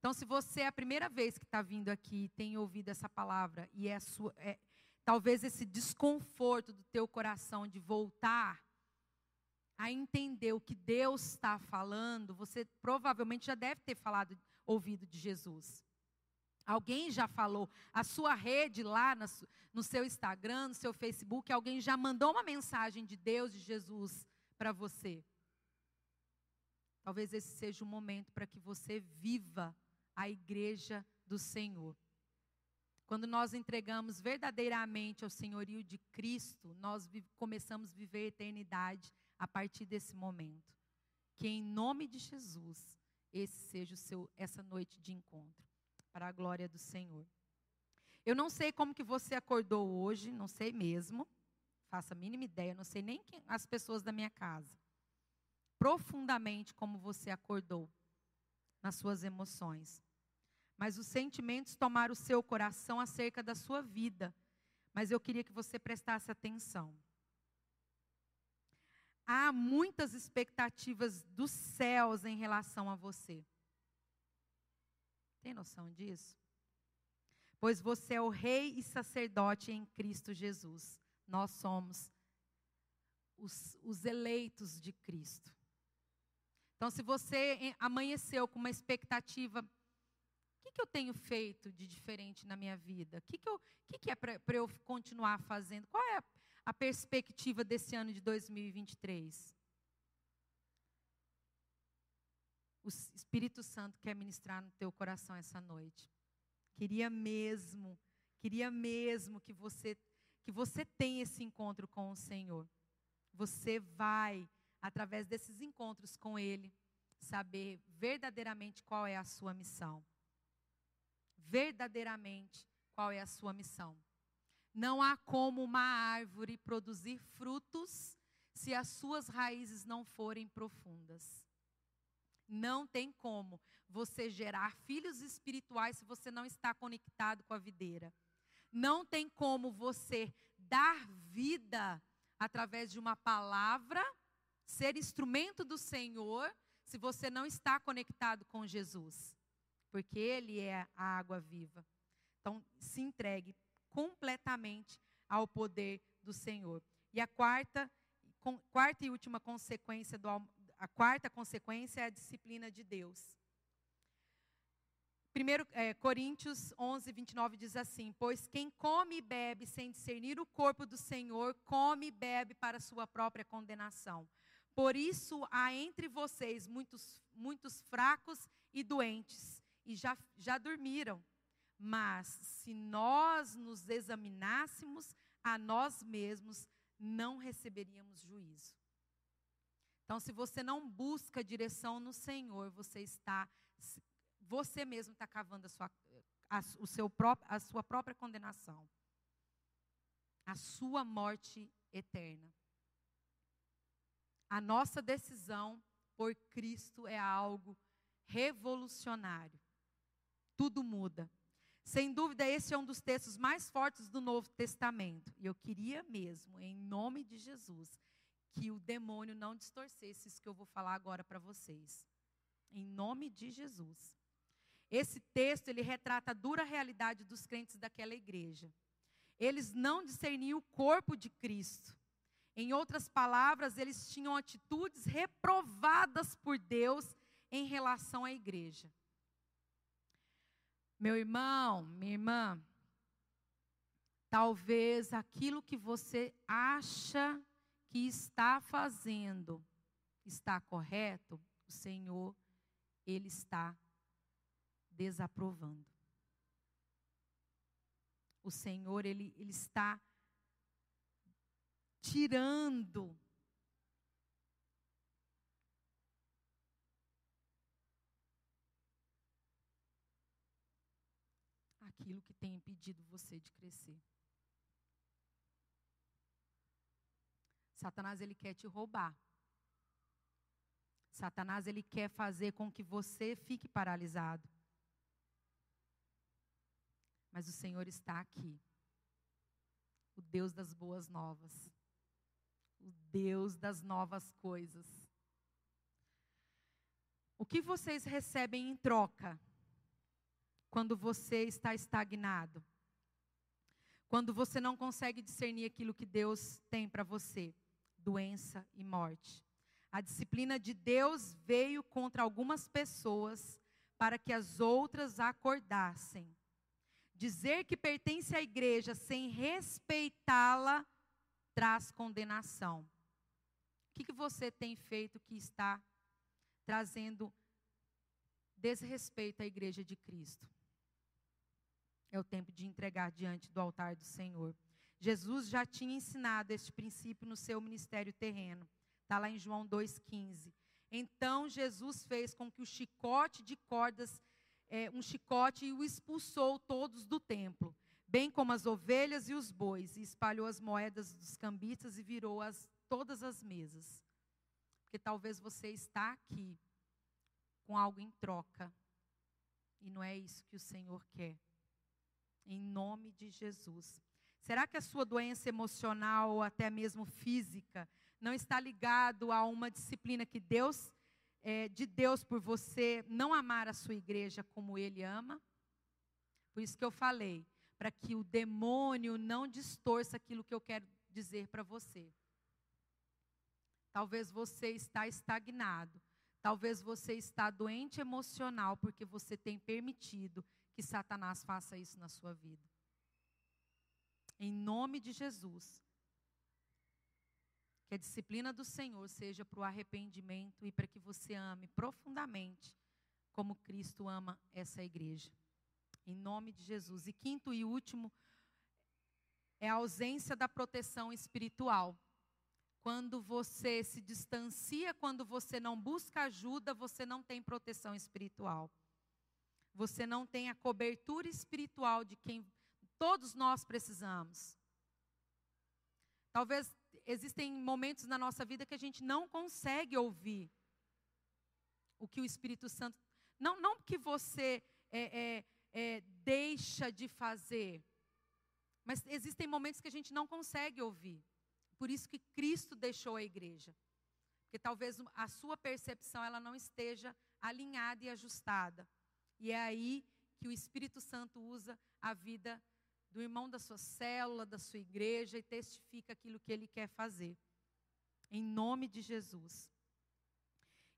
Então, se você é a primeira vez que está vindo aqui tem ouvido essa palavra, e é, sua, é talvez esse desconforto do teu coração de voltar a entender o que Deus está falando, você provavelmente já deve ter falado, ouvido de Jesus. Alguém já falou, a sua rede lá no seu Instagram, no seu Facebook, alguém já mandou uma mensagem de Deus, de Jesus para você. Talvez esse seja o momento para que você viva a igreja do Senhor. Quando nós entregamos verdadeiramente ao senhorio de Cristo, nós começamos a viver a eternidade a partir desse momento. Que em nome de Jesus, esse seja o seu essa noite de encontro para a glória do Senhor. Eu não sei como que você acordou hoje, não sei mesmo. Faça a mínima ideia, não sei nem quem, as pessoas da minha casa. Profundamente como você acordou nas suas emoções. Mas os sentimentos tomaram o seu coração acerca da sua vida. Mas eu queria que você prestasse atenção. Há muitas expectativas dos céus em relação a você. Tem noção disso? Pois você é o rei e sacerdote em Cristo Jesus. Nós somos os, os eleitos de Cristo. Então, se você amanheceu com uma expectativa, o que, que eu tenho feito de diferente na minha vida? O que, que, que, que é para eu continuar fazendo? Qual é a, a perspectiva desse ano de 2023? o Espírito Santo quer ministrar no teu coração essa noite. Queria mesmo, queria mesmo que você que você tenha esse encontro com o Senhor. Você vai através desses encontros com ele saber verdadeiramente qual é a sua missão. Verdadeiramente qual é a sua missão. Não há como uma árvore produzir frutos se as suas raízes não forem profundas. Não tem como você gerar filhos espirituais se você não está conectado com a videira. Não tem como você dar vida através de uma palavra, ser instrumento do Senhor, se você não está conectado com Jesus. Porque Ele é a água viva. Então, se entregue completamente ao poder do Senhor. E a quarta, quarta e última consequência do, a quarta consequência é a disciplina de Deus. 1 é, Coríntios 11, 29 diz assim: Pois quem come e bebe sem discernir o corpo do Senhor, come e bebe para sua própria condenação. Por isso há entre vocês muitos, muitos fracos e doentes, e já, já dormiram. Mas se nós nos examinássemos a nós mesmos, não receberíamos juízo. Então, se você não busca direção no Senhor, você está, você mesmo está cavando a sua, a, o seu próprio, a sua própria condenação, a sua morte eterna. A nossa decisão por Cristo é algo revolucionário. Tudo muda. Sem dúvida, esse é um dos textos mais fortes do Novo Testamento. E eu queria mesmo, em nome de Jesus, que o demônio não distorcesse isso que eu vou falar agora para vocês. Em nome de Jesus. Esse texto, ele retrata a dura realidade dos crentes daquela igreja. Eles não discerniam o corpo de Cristo. Em outras palavras, eles tinham atitudes reprovadas por Deus em relação à igreja. Meu irmão, minha irmã, talvez aquilo que você acha que está fazendo está correto, o Senhor, Ele está desaprovando. O Senhor, Ele, ele está tirando tem impedido você de crescer. Satanás ele quer te roubar. Satanás ele quer fazer com que você fique paralisado. Mas o Senhor está aqui. O Deus das boas novas o Deus das novas coisas. O que vocês recebem em troca quando você está estagnado? Quando você não consegue discernir aquilo que Deus tem para você? Doença e morte. A disciplina de Deus veio contra algumas pessoas para que as outras acordassem. Dizer que pertence à igreja sem respeitá-la traz condenação. O que, que você tem feito que está trazendo desrespeito à igreja de Cristo? É o tempo de entregar diante do altar do Senhor. Jesus já tinha ensinado este princípio no seu ministério terreno. Está lá em João 2,15. Então Jesus fez com que o chicote de cordas, é, um chicote, e o expulsou todos do templo bem como as ovelhas e os bois, e espalhou as moedas dos cambistas e virou as, todas as mesas. Porque talvez você está aqui com algo em troca, e não é isso que o Senhor quer. Em nome de Jesus. Será que a sua doença emocional ou até mesmo física não está ligado a uma disciplina que Deus é, de Deus por você não amar a sua igreja como Ele ama? Por isso que eu falei, para que o demônio não distorça aquilo que eu quero dizer para você. Talvez você está estagnado, talvez você está doente emocional porque você tem permitido que Satanás faça isso na sua vida. Em nome de Jesus, que a disciplina do Senhor seja para o arrependimento e para que você ame profundamente como Cristo ama essa igreja. Em nome de Jesus. E quinto e último é a ausência da proteção espiritual. Quando você se distancia, quando você não busca ajuda, você não tem proteção espiritual. Você não tem a cobertura espiritual de quem todos nós precisamos. Talvez existem momentos na nossa vida que a gente não consegue ouvir o que o Espírito Santo. Não, não que você é, é, é, deixa de fazer. Mas existem momentos que a gente não consegue ouvir. Por isso que Cristo deixou a igreja. Porque talvez a sua percepção ela não esteja alinhada e ajustada. E é aí que o Espírito Santo usa a vida do irmão da sua célula, da sua igreja e testifica aquilo que ele quer fazer. Em nome de Jesus.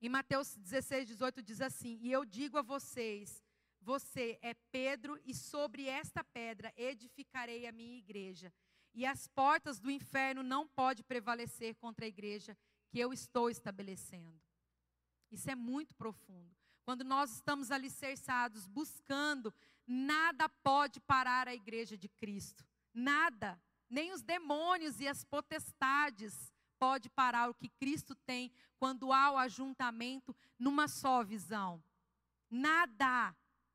Em Mateus 16, 18 diz assim: E eu digo a vocês você é Pedro, e sobre esta pedra edificarei a minha igreja. E as portas do inferno não podem prevalecer contra a igreja que eu estou estabelecendo. Isso é muito profundo. Quando nós estamos alicerçados, buscando, nada pode parar a igreja de Cristo. Nada. Nem os demônios e as potestades pode parar o que Cristo tem quando há o ajuntamento numa só visão. Nada.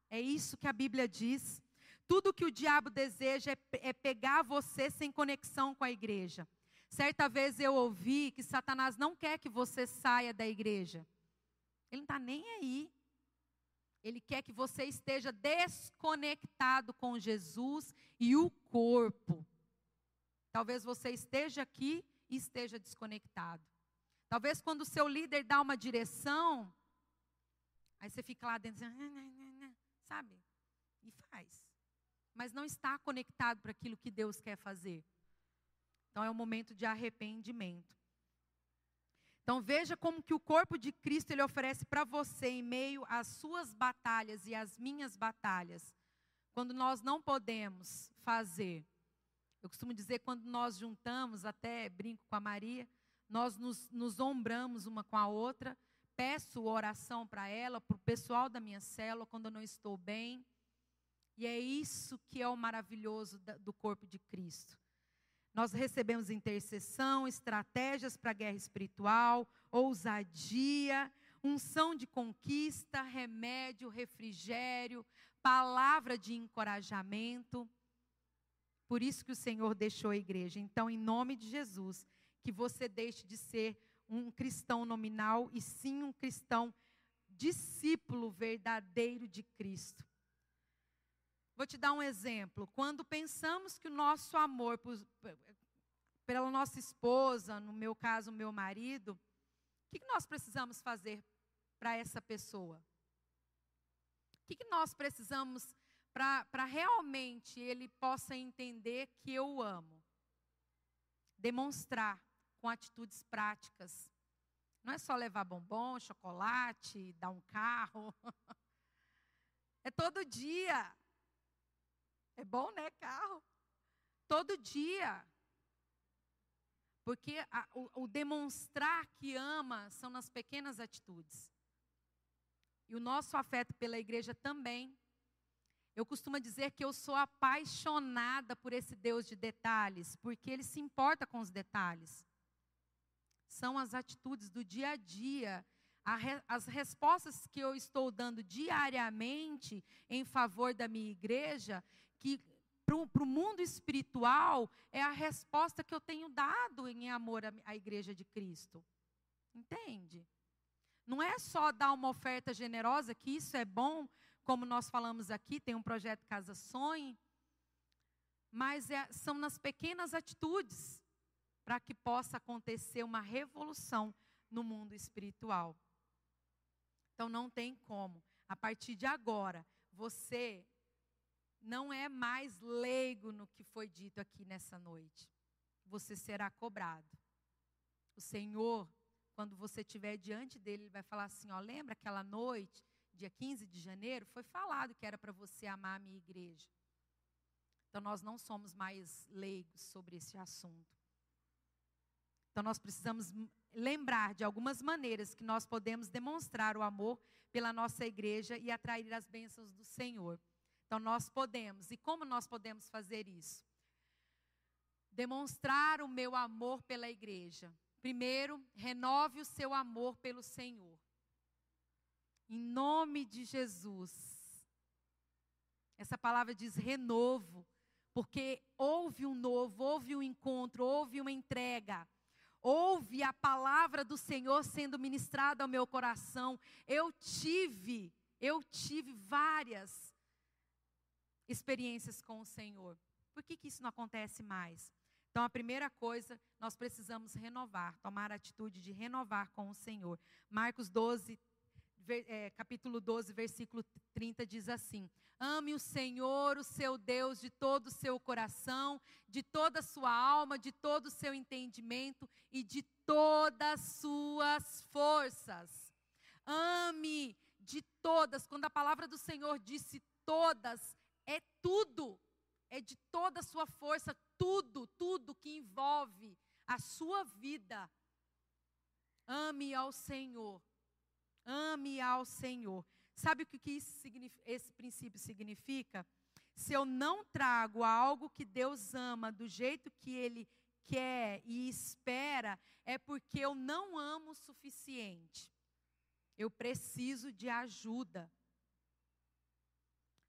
É isso que a Bíblia diz. Tudo que o diabo deseja é, é pegar você sem conexão com a igreja, Certa vez eu ouvi que Satanás não quer que você saia da igreja. Ele não está nem aí. Ele quer que você esteja desconectado com Jesus e o corpo. Talvez você esteja aqui e esteja desconectado. Talvez quando o seu líder dá uma direção, aí você fica lá dentro, sabe? E faz. Mas não está conectado para aquilo que Deus quer fazer. Então é um momento de arrependimento. Então veja como que o corpo de Cristo ele oferece para você em meio às suas batalhas e às minhas batalhas. Quando nós não podemos fazer. Eu costumo dizer quando nós juntamos, até brinco com a Maria, nós nos, nos ombramos uma com a outra. Peço oração para ela, para o pessoal da minha célula, quando eu não estou bem. E é isso que é o maravilhoso do corpo de Cristo. Nós recebemos intercessão, estratégias para a guerra espiritual, ousadia, unção de conquista, remédio, refrigério, palavra de encorajamento. Por isso que o Senhor deixou a igreja. Então, em nome de Jesus, que você deixe de ser um cristão nominal e sim um cristão discípulo verdadeiro de Cristo. Vou te dar um exemplo. Quando pensamos que o nosso amor por, pela nossa esposa, no meu caso, meu marido, o que, que nós precisamos fazer para essa pessoa? O que, que nós precisamos para realmente ele possa entender que eu o amo? Demonstrar com atitudes práticas. Não é só levar bombom, chocolate, dar um carro. É todo dia. É bom, né? Carro. Todo dia. Porque a, o, o demonstrar que ama são nas pequenas atitudes. E o nosso afeto pela igreja também. Eu costumo dizer que eu sou apaixonada por esse Deus de detalhes, porque ele se importa com os detalhes. São as atitudes do dia a dia, as respostas que eu estou dando diariamente em favor da minha igreja, que para o mundo espiritual é a resposta que eu tenho dado em amor à, à igreja de Cristo. Entende? Não é só dar uma oferta generosa, que isso é bom, como nós falamos aqui, tem um projeto Casa Sonhe, mas é, são nas pequenas atitudes para que possa acontecer uma revolução no mundo espiritual. Então não tem como. A partir de agora, você não é mais leigo no que foi dito aqui nessa noite. Você será cobrado. O Senhor, quando você estiver diante dele, ele vai falar assim: ó, lembra aquela noite, dia 15 de janeiro, foi falado que era para você amar a minha igreja. Então nós não somos mais leigos sobre esse assunto. Então nós precisamos lembrar de algumas maneiras que nós podemos demonstrar o amor pela nossa igreja e atrair as bênçãos do Senhor. Então nós podemos. E como nós podemos fazer isso? Demonstrar o meu amor pela igreja. Primeiro, renove o seu amor pelo Senhor. Em nome de Jesus. Essa palavra diz renovo, porque houve um novo, houve um encontro, houve uma entrega. Houve a palavra do Senhor sendo ministrada ao meu coração. Eu tive, eu tive várias experiências com o Senhor. Por que, que isso não acontece mais? Então, a primeira coisa, nós precisamos renovar, tomar a atitude de renovar com o Senhor. Marcos 12, é, capítulo 12, versículo 30 diz assim: Ame o Senhor, o seu Deus, de todo o seu coração, de toda a sua alma, de todo o seu entendimento e de todas as suas forças. Ame de todas, quando a palavra do Senhor disse todas, é tudo, é de toda a sua força, tudo, tudo que envolve a sua vida. Ame ao Senhor. Ame ao Senhor. Sabe o que esse princípio significa? Se eu não trago algo que Deus ama do jeito que Ele quer e espera, é porque eu não amo o suficiente. Eu preciso de ajuda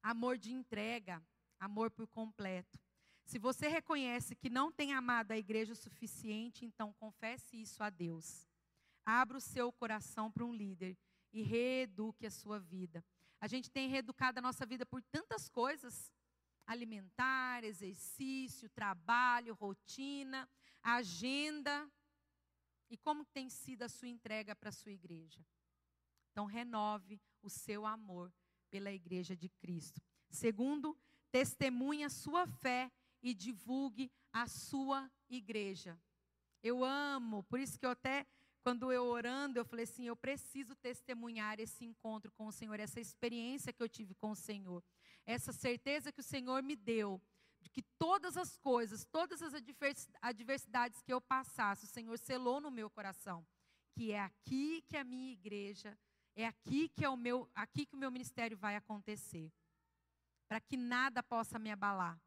amor de entrega, amor por completo. Se você reconhece que não tem amado a igreja o suficiente, então confesse isso a Deus. Abra o seu coração para um líder e reeduque a sua vida. A gente tem reeducado a nossa vida por tantas coisas: alimentar, exercício, trabalho, rotina, agenda. E como tem sido a sua entrega para a sua igreja? Então, renove o seu amor pela igreja de Cristo. Segundo, testemunhe a sua fé e divulgue a sua igreja. Eu amo, por isso que eu até, quando eu orando, eu falei assim: eu preciso testemunhar esse encontro com o Senhor, essa experiência que eu tive com o Senhor, essa certeza que o Senhor me deu, de que todas as coisas, todas as adversidades que eu passasse, o Senhor selou no meu coração, que é aqui que a minha igreja, é aqui que é o meu, aqui que o meu ministério vai acontecer, para que nada possa me abalar.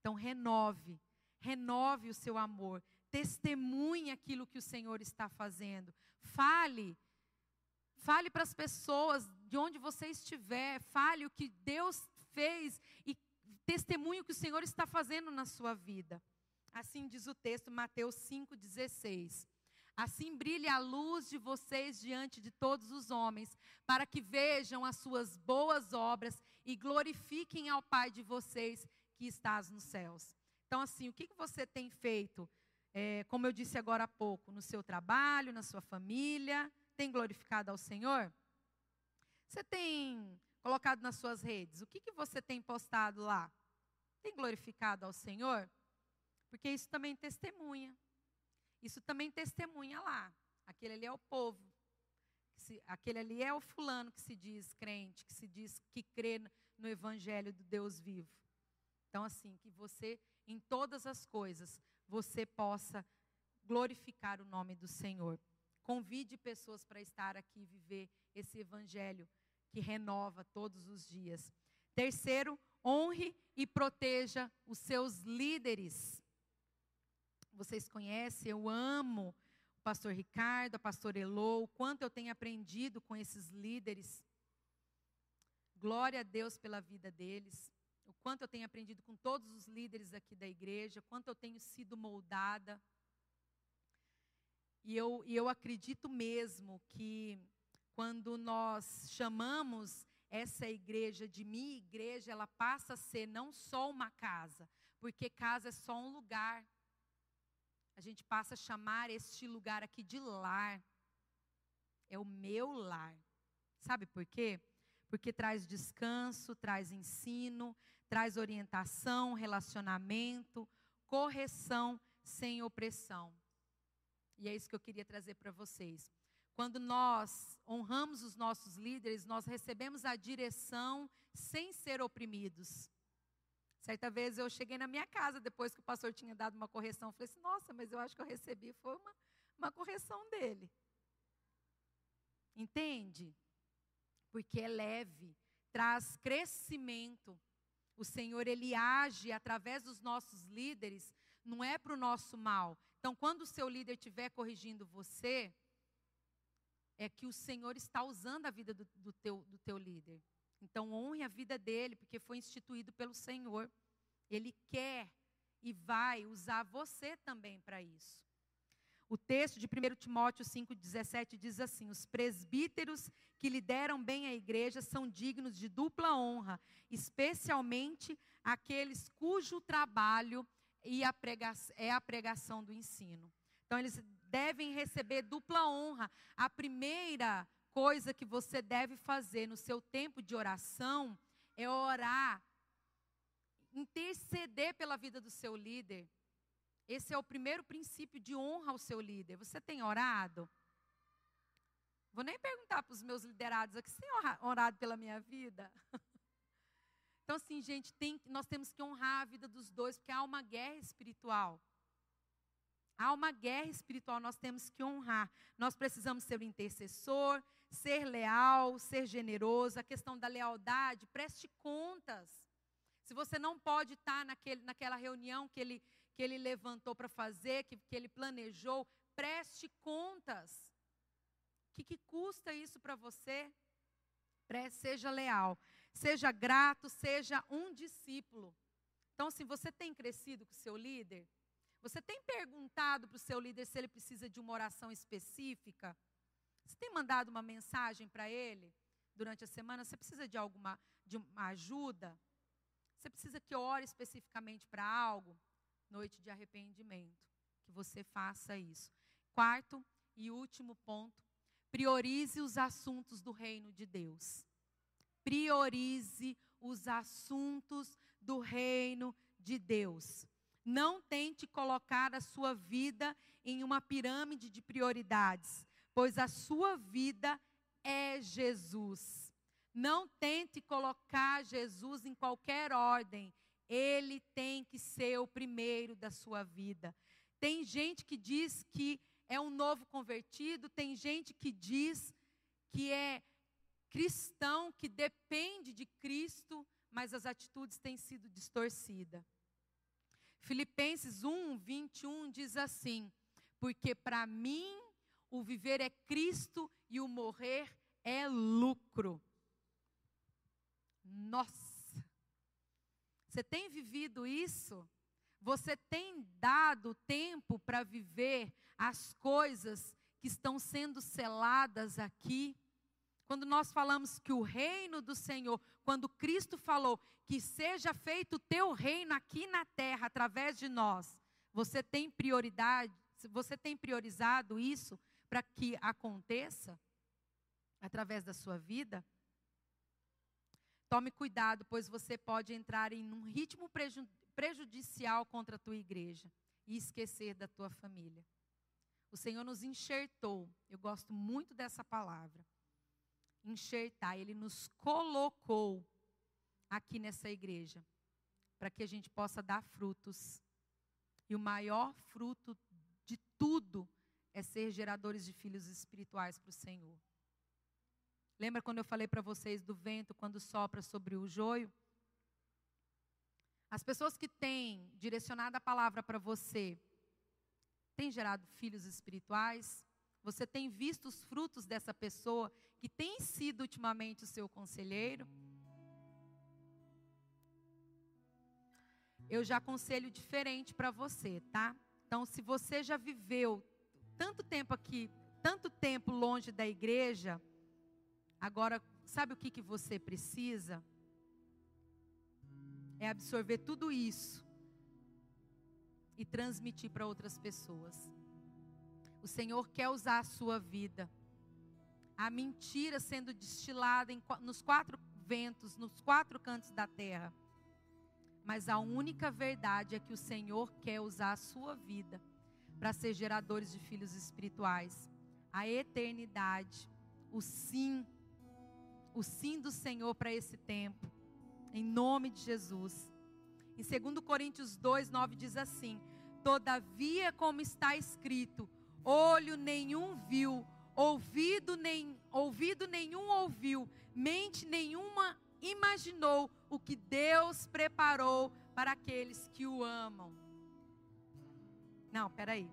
Então, renove, renove o seu amor, testemunhe aquilo que o Senhor está fazendo. Fale, fale para as pessoas de onde você estiver, fale o que Deus fez e testemunhe o que o Senhor está fazendo na sua vida. Assim diz o texto, Mateus 5,16. Assim brilhe a luz de vocês diante de todos os homens, para que vejam as suas boas obras e glorifiquem ao Pai de vocês que estás nos céus. Então, assim, o que, você tem feito, é, como eu disse agora há pouco, no seu trabalho, na sua família? Tem glorificado ao Senhor? Você tem colocado nas suas redes? O que, que você tem postado lá? Tem glorificado ao Senhor? Porque isso também testemunha. Isso também testemunha lá. Aquele ali é o povo. Aquele ali é o fulano que se diz crente, que se diz que crê no evangelho do Deus vivo. Então, assim, que você, em todas as coisas, você possa glorificar o nome do Senhor. Convide pessoas para estar aqui e viver esse evangelho que renova todos os dias. Terceiro, honre e proteja os seus líderes. Vocês conhecem, eu amo o pastor Ricardo, a pastor Elô, o quanto eu tenho aprendido com esses líderes. Glória a Deus pela vida deles o quanto eu tenho aprendido com todos os líderes aqui da igreja, quanto eu tenho sido moldada. E eu, e eu acredito mesmo que quando nós chamamos essa igreja de minha igreja, ela passa a ser não só uma casa, porque casa é só um lugar. A gente passa a chamar este lugar aqui de lar. É o meu lar. Sabe por quê? Porque traz descanso, traz ensino, traz orientação, relacionamento, correção sem opressão. E é isso que eu queria trazer para vocês. Quando nós honramos os nossos líderes, nós recebemos a direção sem ser oprimidos. Certa vez eu cheguei na minha casa depois que o pastor tinha dado uma correção. Falei assim: nossa, mas eu acho que eu recebi foi uma, uma correção dele. Entende? Porque é leve, traz crescimento. O Senhor, Ele age através dos nossos líderes, não é para o nosso mal. Então, quando o seu líder estiver corrigindo você, é que o Senhor está usando a vida do, do, teu, do teu líder. Então, honre a vida dele, porque foi instituído pelo Senhor. Ele quer e vai usar você também para isso. O texto de 1 Timóteo 5,17 diz assim: Os presbíteros que lideram bem a igreja são dignos de dupla honra, especialmente aqueles cujo trabalho é a pregação do ensino. Então, eles devem receber dupla honra. A primeira coisa que você deve fazer no seu tempo de oração é orar, interceder pela vida do seu líder esse é o primeiro princípio de honra ao seu líder. Você tem orado? Vou nem perguntar para os meus liderados aqui, você tem orado pela minha vida? Então, assim, gente, tem, nós temos que honrar a vida dos dois, porque há uma guerra espiritual. Há uma guerra espiritual, nós temos que honrar. Nós precisamos ser o intercessor, ser leal, ser generoso. A questão da lealdade, preste contas. Se você não pode estar naquele, naquela reunião que ele, que ele levantou para fazer, que, que ele planejou, preste contas. O que, que custa isso para você? Seja leal, seja grato, seja um discípulo. Então, assim, você tem crescido com o seu líder? Você tem perguntado para o seu líder se ele precisa de uma oração específica? Você tem mandado uma mensagem para ele durante a semana? Você precisa de alguma de uma ajuda? Você precisa que ore especificamente para algo? Noite de arrependimento. Que você faça isso. Quarto e último ponto: priorize os assuntos do reino de Deus. Priorize os assuntos do reino de Deus. Não tente colocar a sua vida em uma pirâmide de prioridades, pois a sua vida é Jesus. Não tente colocar Jesus em qualquer ordem. Ele tem que ser o primeiro da sua vida. Tem gente que diz que é um novo convertido, tem gente que diz que é cristão, que depende de Cristo, mas as atitudes têm sido distorcidas. Filipenses 1, 21 diz assim: Porque para mim o viver é Cristo e o morrer é lucro. Nossa! Você tem vivido isso? Você tem dado tempo para viver as coisas que estão sendo seladas aqui? Quando nós falamos que o reino do Senhor, quando Cristo falou que seja feito o teu reino aqui na terra através de nós, você tem prioridade, você tem priorizado isso para que aconteça através da sua vida? Tome cuidado, pois você pode entrar em um ritmo prejudicial contra a tua igreja e esquecer da tua família. O Senhor nos enxertou, eu gosto muito dessa palavra enxertar, Ele nos colocou aqui nessa igreja para que a gente possa dar frutos. E o maior fruto de tudo é ser geradores de filhos espirituais para o Senhor. Lembra quando eu falei para vocês do vento quando sopra sobre o joio? As pessoas que têm direcionado a palavra para você têm gerado filhos espirituais? Você tem visto os frutos dessa pessoa que tem sido ultimamente o seu conselheiro? Eu já aconselho diferente para você, tá? Então, se você já viveu tanto tempo aqui, tanto tempo longe da igreja, agora, sabe o que, que você precisa? É absorver tudo isso e transmitir para outras pessoas. O Senhor quer usar a sua vida. A mentira sendo destilada em, nos quatro ventos, nos quatro cantos da terra. Mas a única verdade é que o Senhor quer usar a sua vida para ser geradores de filhos espirituais. A eternidade, o sim, o sim do Senhor para esse tempo. Em nome de Jesus. Em 2 Coríntios 2, 9 diz assim: Todavia, como está escrito, olho nenhum viu, ouvido, nem, ouvido nenhum ouviu, mente nenhuma imaginou o que Deus preparou para aqueles que o amam. Não, peraí.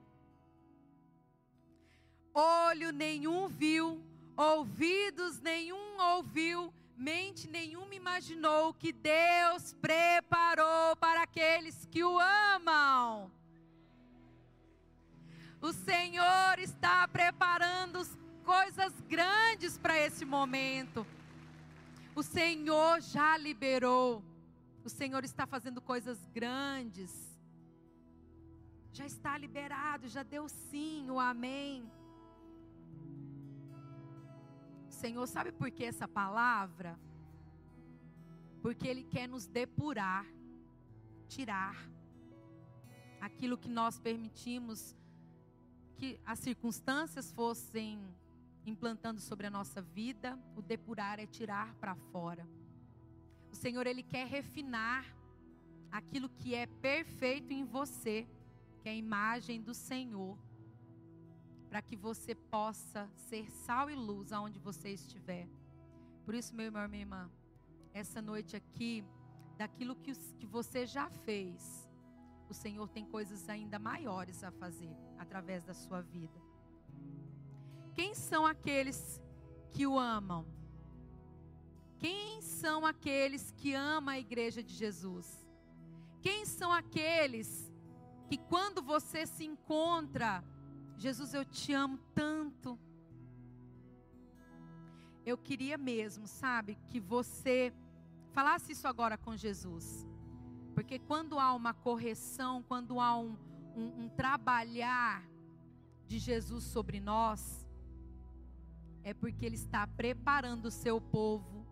Olho nenhum viu, ouvidos nenhum ouviu, mente nenhuma imaginou que Deus preparou para aqueles que o amam. O Senhor está preparando coisas grandes para esse momento. O Senhor já liberou. O Senhor está fazendo coisas grandes. Já está liberado, já deu sim, o amém. Senhor sabe por que essa palavra? Porque Ele quer nos depurar, tirar aquilo que nós permitimos que as circunstâncias fossem implantando sobre a nossa vida, o depurar é tirar para fora. O Senhor, Ele quer refinar aquilo que é perfeito em você, que é a imagem do Senhor, para que você possa ser sal e luz aonde você estiver. Por isso, meu irmão, minha irmã, essa noite aqui, daquilo que, que você já fez, o Senhor tem coisas ainda maiores a fazer através da sua vida. Quem são aqueles que o amam? Quem são aqueles que amam a igreja de Jesus? Quem são aqueles que quando você se encontra, Jesus, eu te amo tanto. Eu queria mesmo, sabe, que você falasse isso agora com Jesus. Porque quando há uma correção, quando há um, um, um trabalhar de Jesus sobre nós, é porque Ele está preparando o seu povo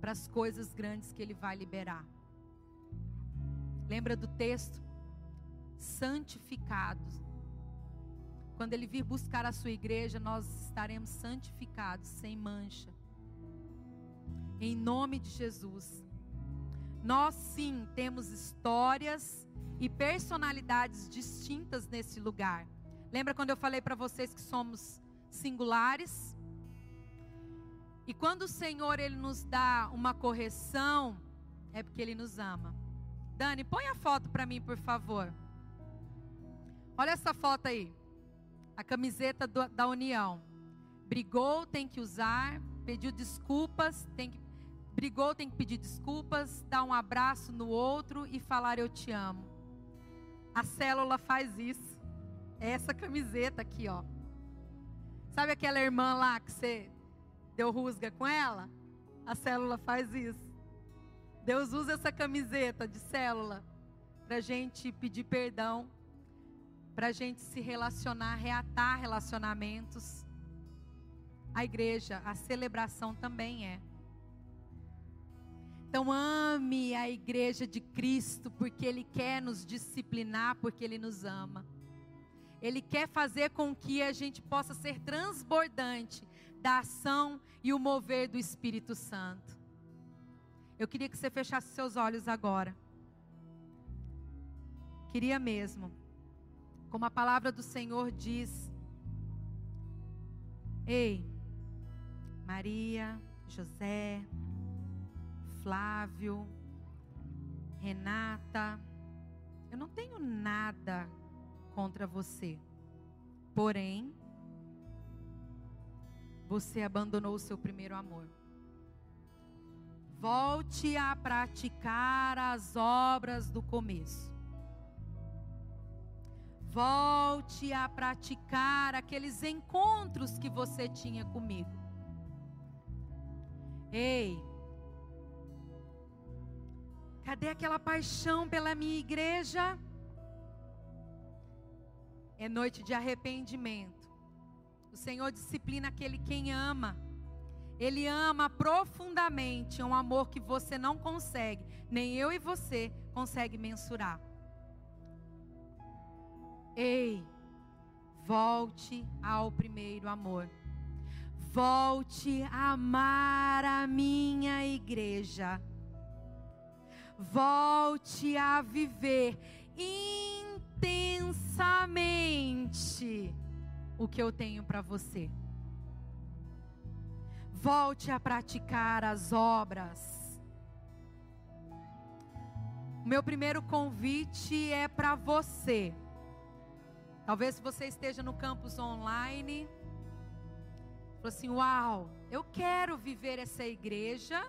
para as coisas grandes que Ele vai liberar. Lembra do texto? Santificados. Quando Ele vir buscar a sua igreja, nós estaremos santificados, sem mancha. Em nome de Jesus. Nós sim temos histórias e personalidades distintas nesse lugar. Lembra quando eu falei para vocês que somos singulares? E quando o Senhor ele nos dá uma correção, é porque ele nos ama. Dani, põe a foto para mim, por favor. Olha essa foto aí. A camiseta do, da União. Brigou, tem que usar. Pediu desculpas, tem que brigou, tem que pedir desculpas, dar um abraço no outro e falar eu te amo. A célula faz isso. É essa camiseta aqui, ó. Sabe aquela irmã lá que você deu rusga com ela? A célula faz isso. Deus usa essa camiseta de célula para gente pedir perdão, para gente se relacionar, reatar relacionamentos. A igreja, a celebração também é. Então ame a igreja de Cristo, porque Ele quer nos disciplinar, porque Ele nos ama. Ele quer fazer com que a gente possa ser transbordante da ação e o mover do Espírito Santo. Eu queria que você fechasse seus olhos agora. Queria mesmo. Como a palavra do Senhor diz. Ei, Maria, José, Flávio, Renata, eu não tenho nada contra você. Porém, você abandonou o seu primeiro amor. Volte a praticar as obras do começo. Volte a praticar aqueles encontros que você tinha comigo. Ei, cadê aquela paixão pela minha igreja? é noite de arrependimento. O Senhor disciplina aquele quem ama. Ele ama profundamente, é um amor que você não consegue, nem eu e você consegue mensurar. Ei, volte ao primeiro amor. Volte a amar a minha igreja. Volte a viver intensamente o que eu tenho para você. Volte a praticar as obras. O meu primeiro convite é para você. Talvez você esteja no campus online. Falou assim: Uau, eu quero viver essa igreja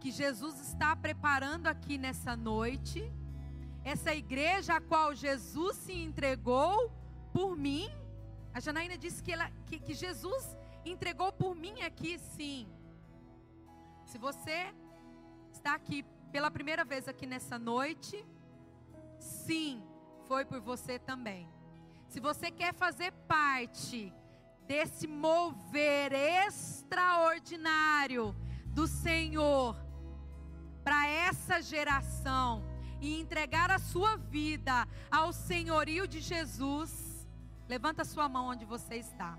que Jesus está preparando aqui nessa noite essa igreja a qual Jesus se entregou por mim. A Janaína disse que, ela, que, que Jesus entregou por mim aqui, sim. Se você está aqui pela primeira vez aqui nessa noite, sim, foi por você também. Se você quer fazer parte desse mover extraordinário do Senhor para essa geração, e entregar a sua vida ao senhorio de Jesus, levanta a sua mão onde você está.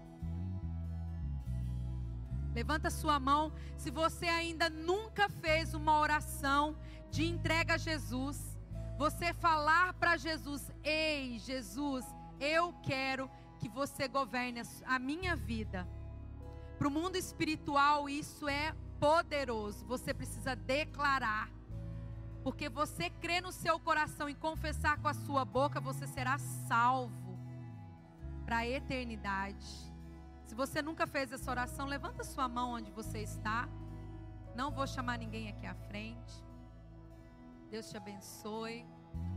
Levanta sua mão se você ainda nunca fez uma oração de entrega a Jesus. Você falar para Jesus: Ei, Jesus, eu quero que você governe a minha vida. Para o mundo espiritual, isso é poderoso. Você precisa declarar. Porque você crê no seu coração e confessar com a sua boca, você será salvo para a eternidade. Se você nunca fez essa oração, levanta sua mão onde você está. Não vou chamar ninguém aqui à frente. Deus te abençoe.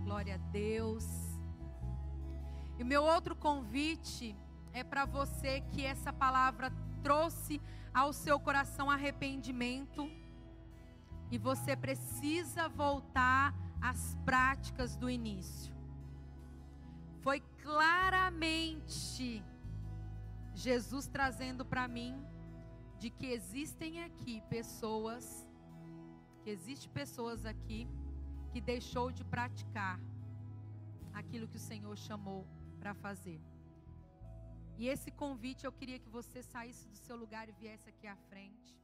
Glória a Deus. E o meu outro convite é para você que essa palavra trouxe ao seu coração arrependimento e você precisa voltar às práticas do início. Foi claramente Jesus trazendo para mim de que existem aqui pessoas, que existe pessoas aqui que deixou de praticar aquilo que o Senhor chamou para fazer. E esse convite eu queria que você saísse do seu lugar e viesse aqui à frente.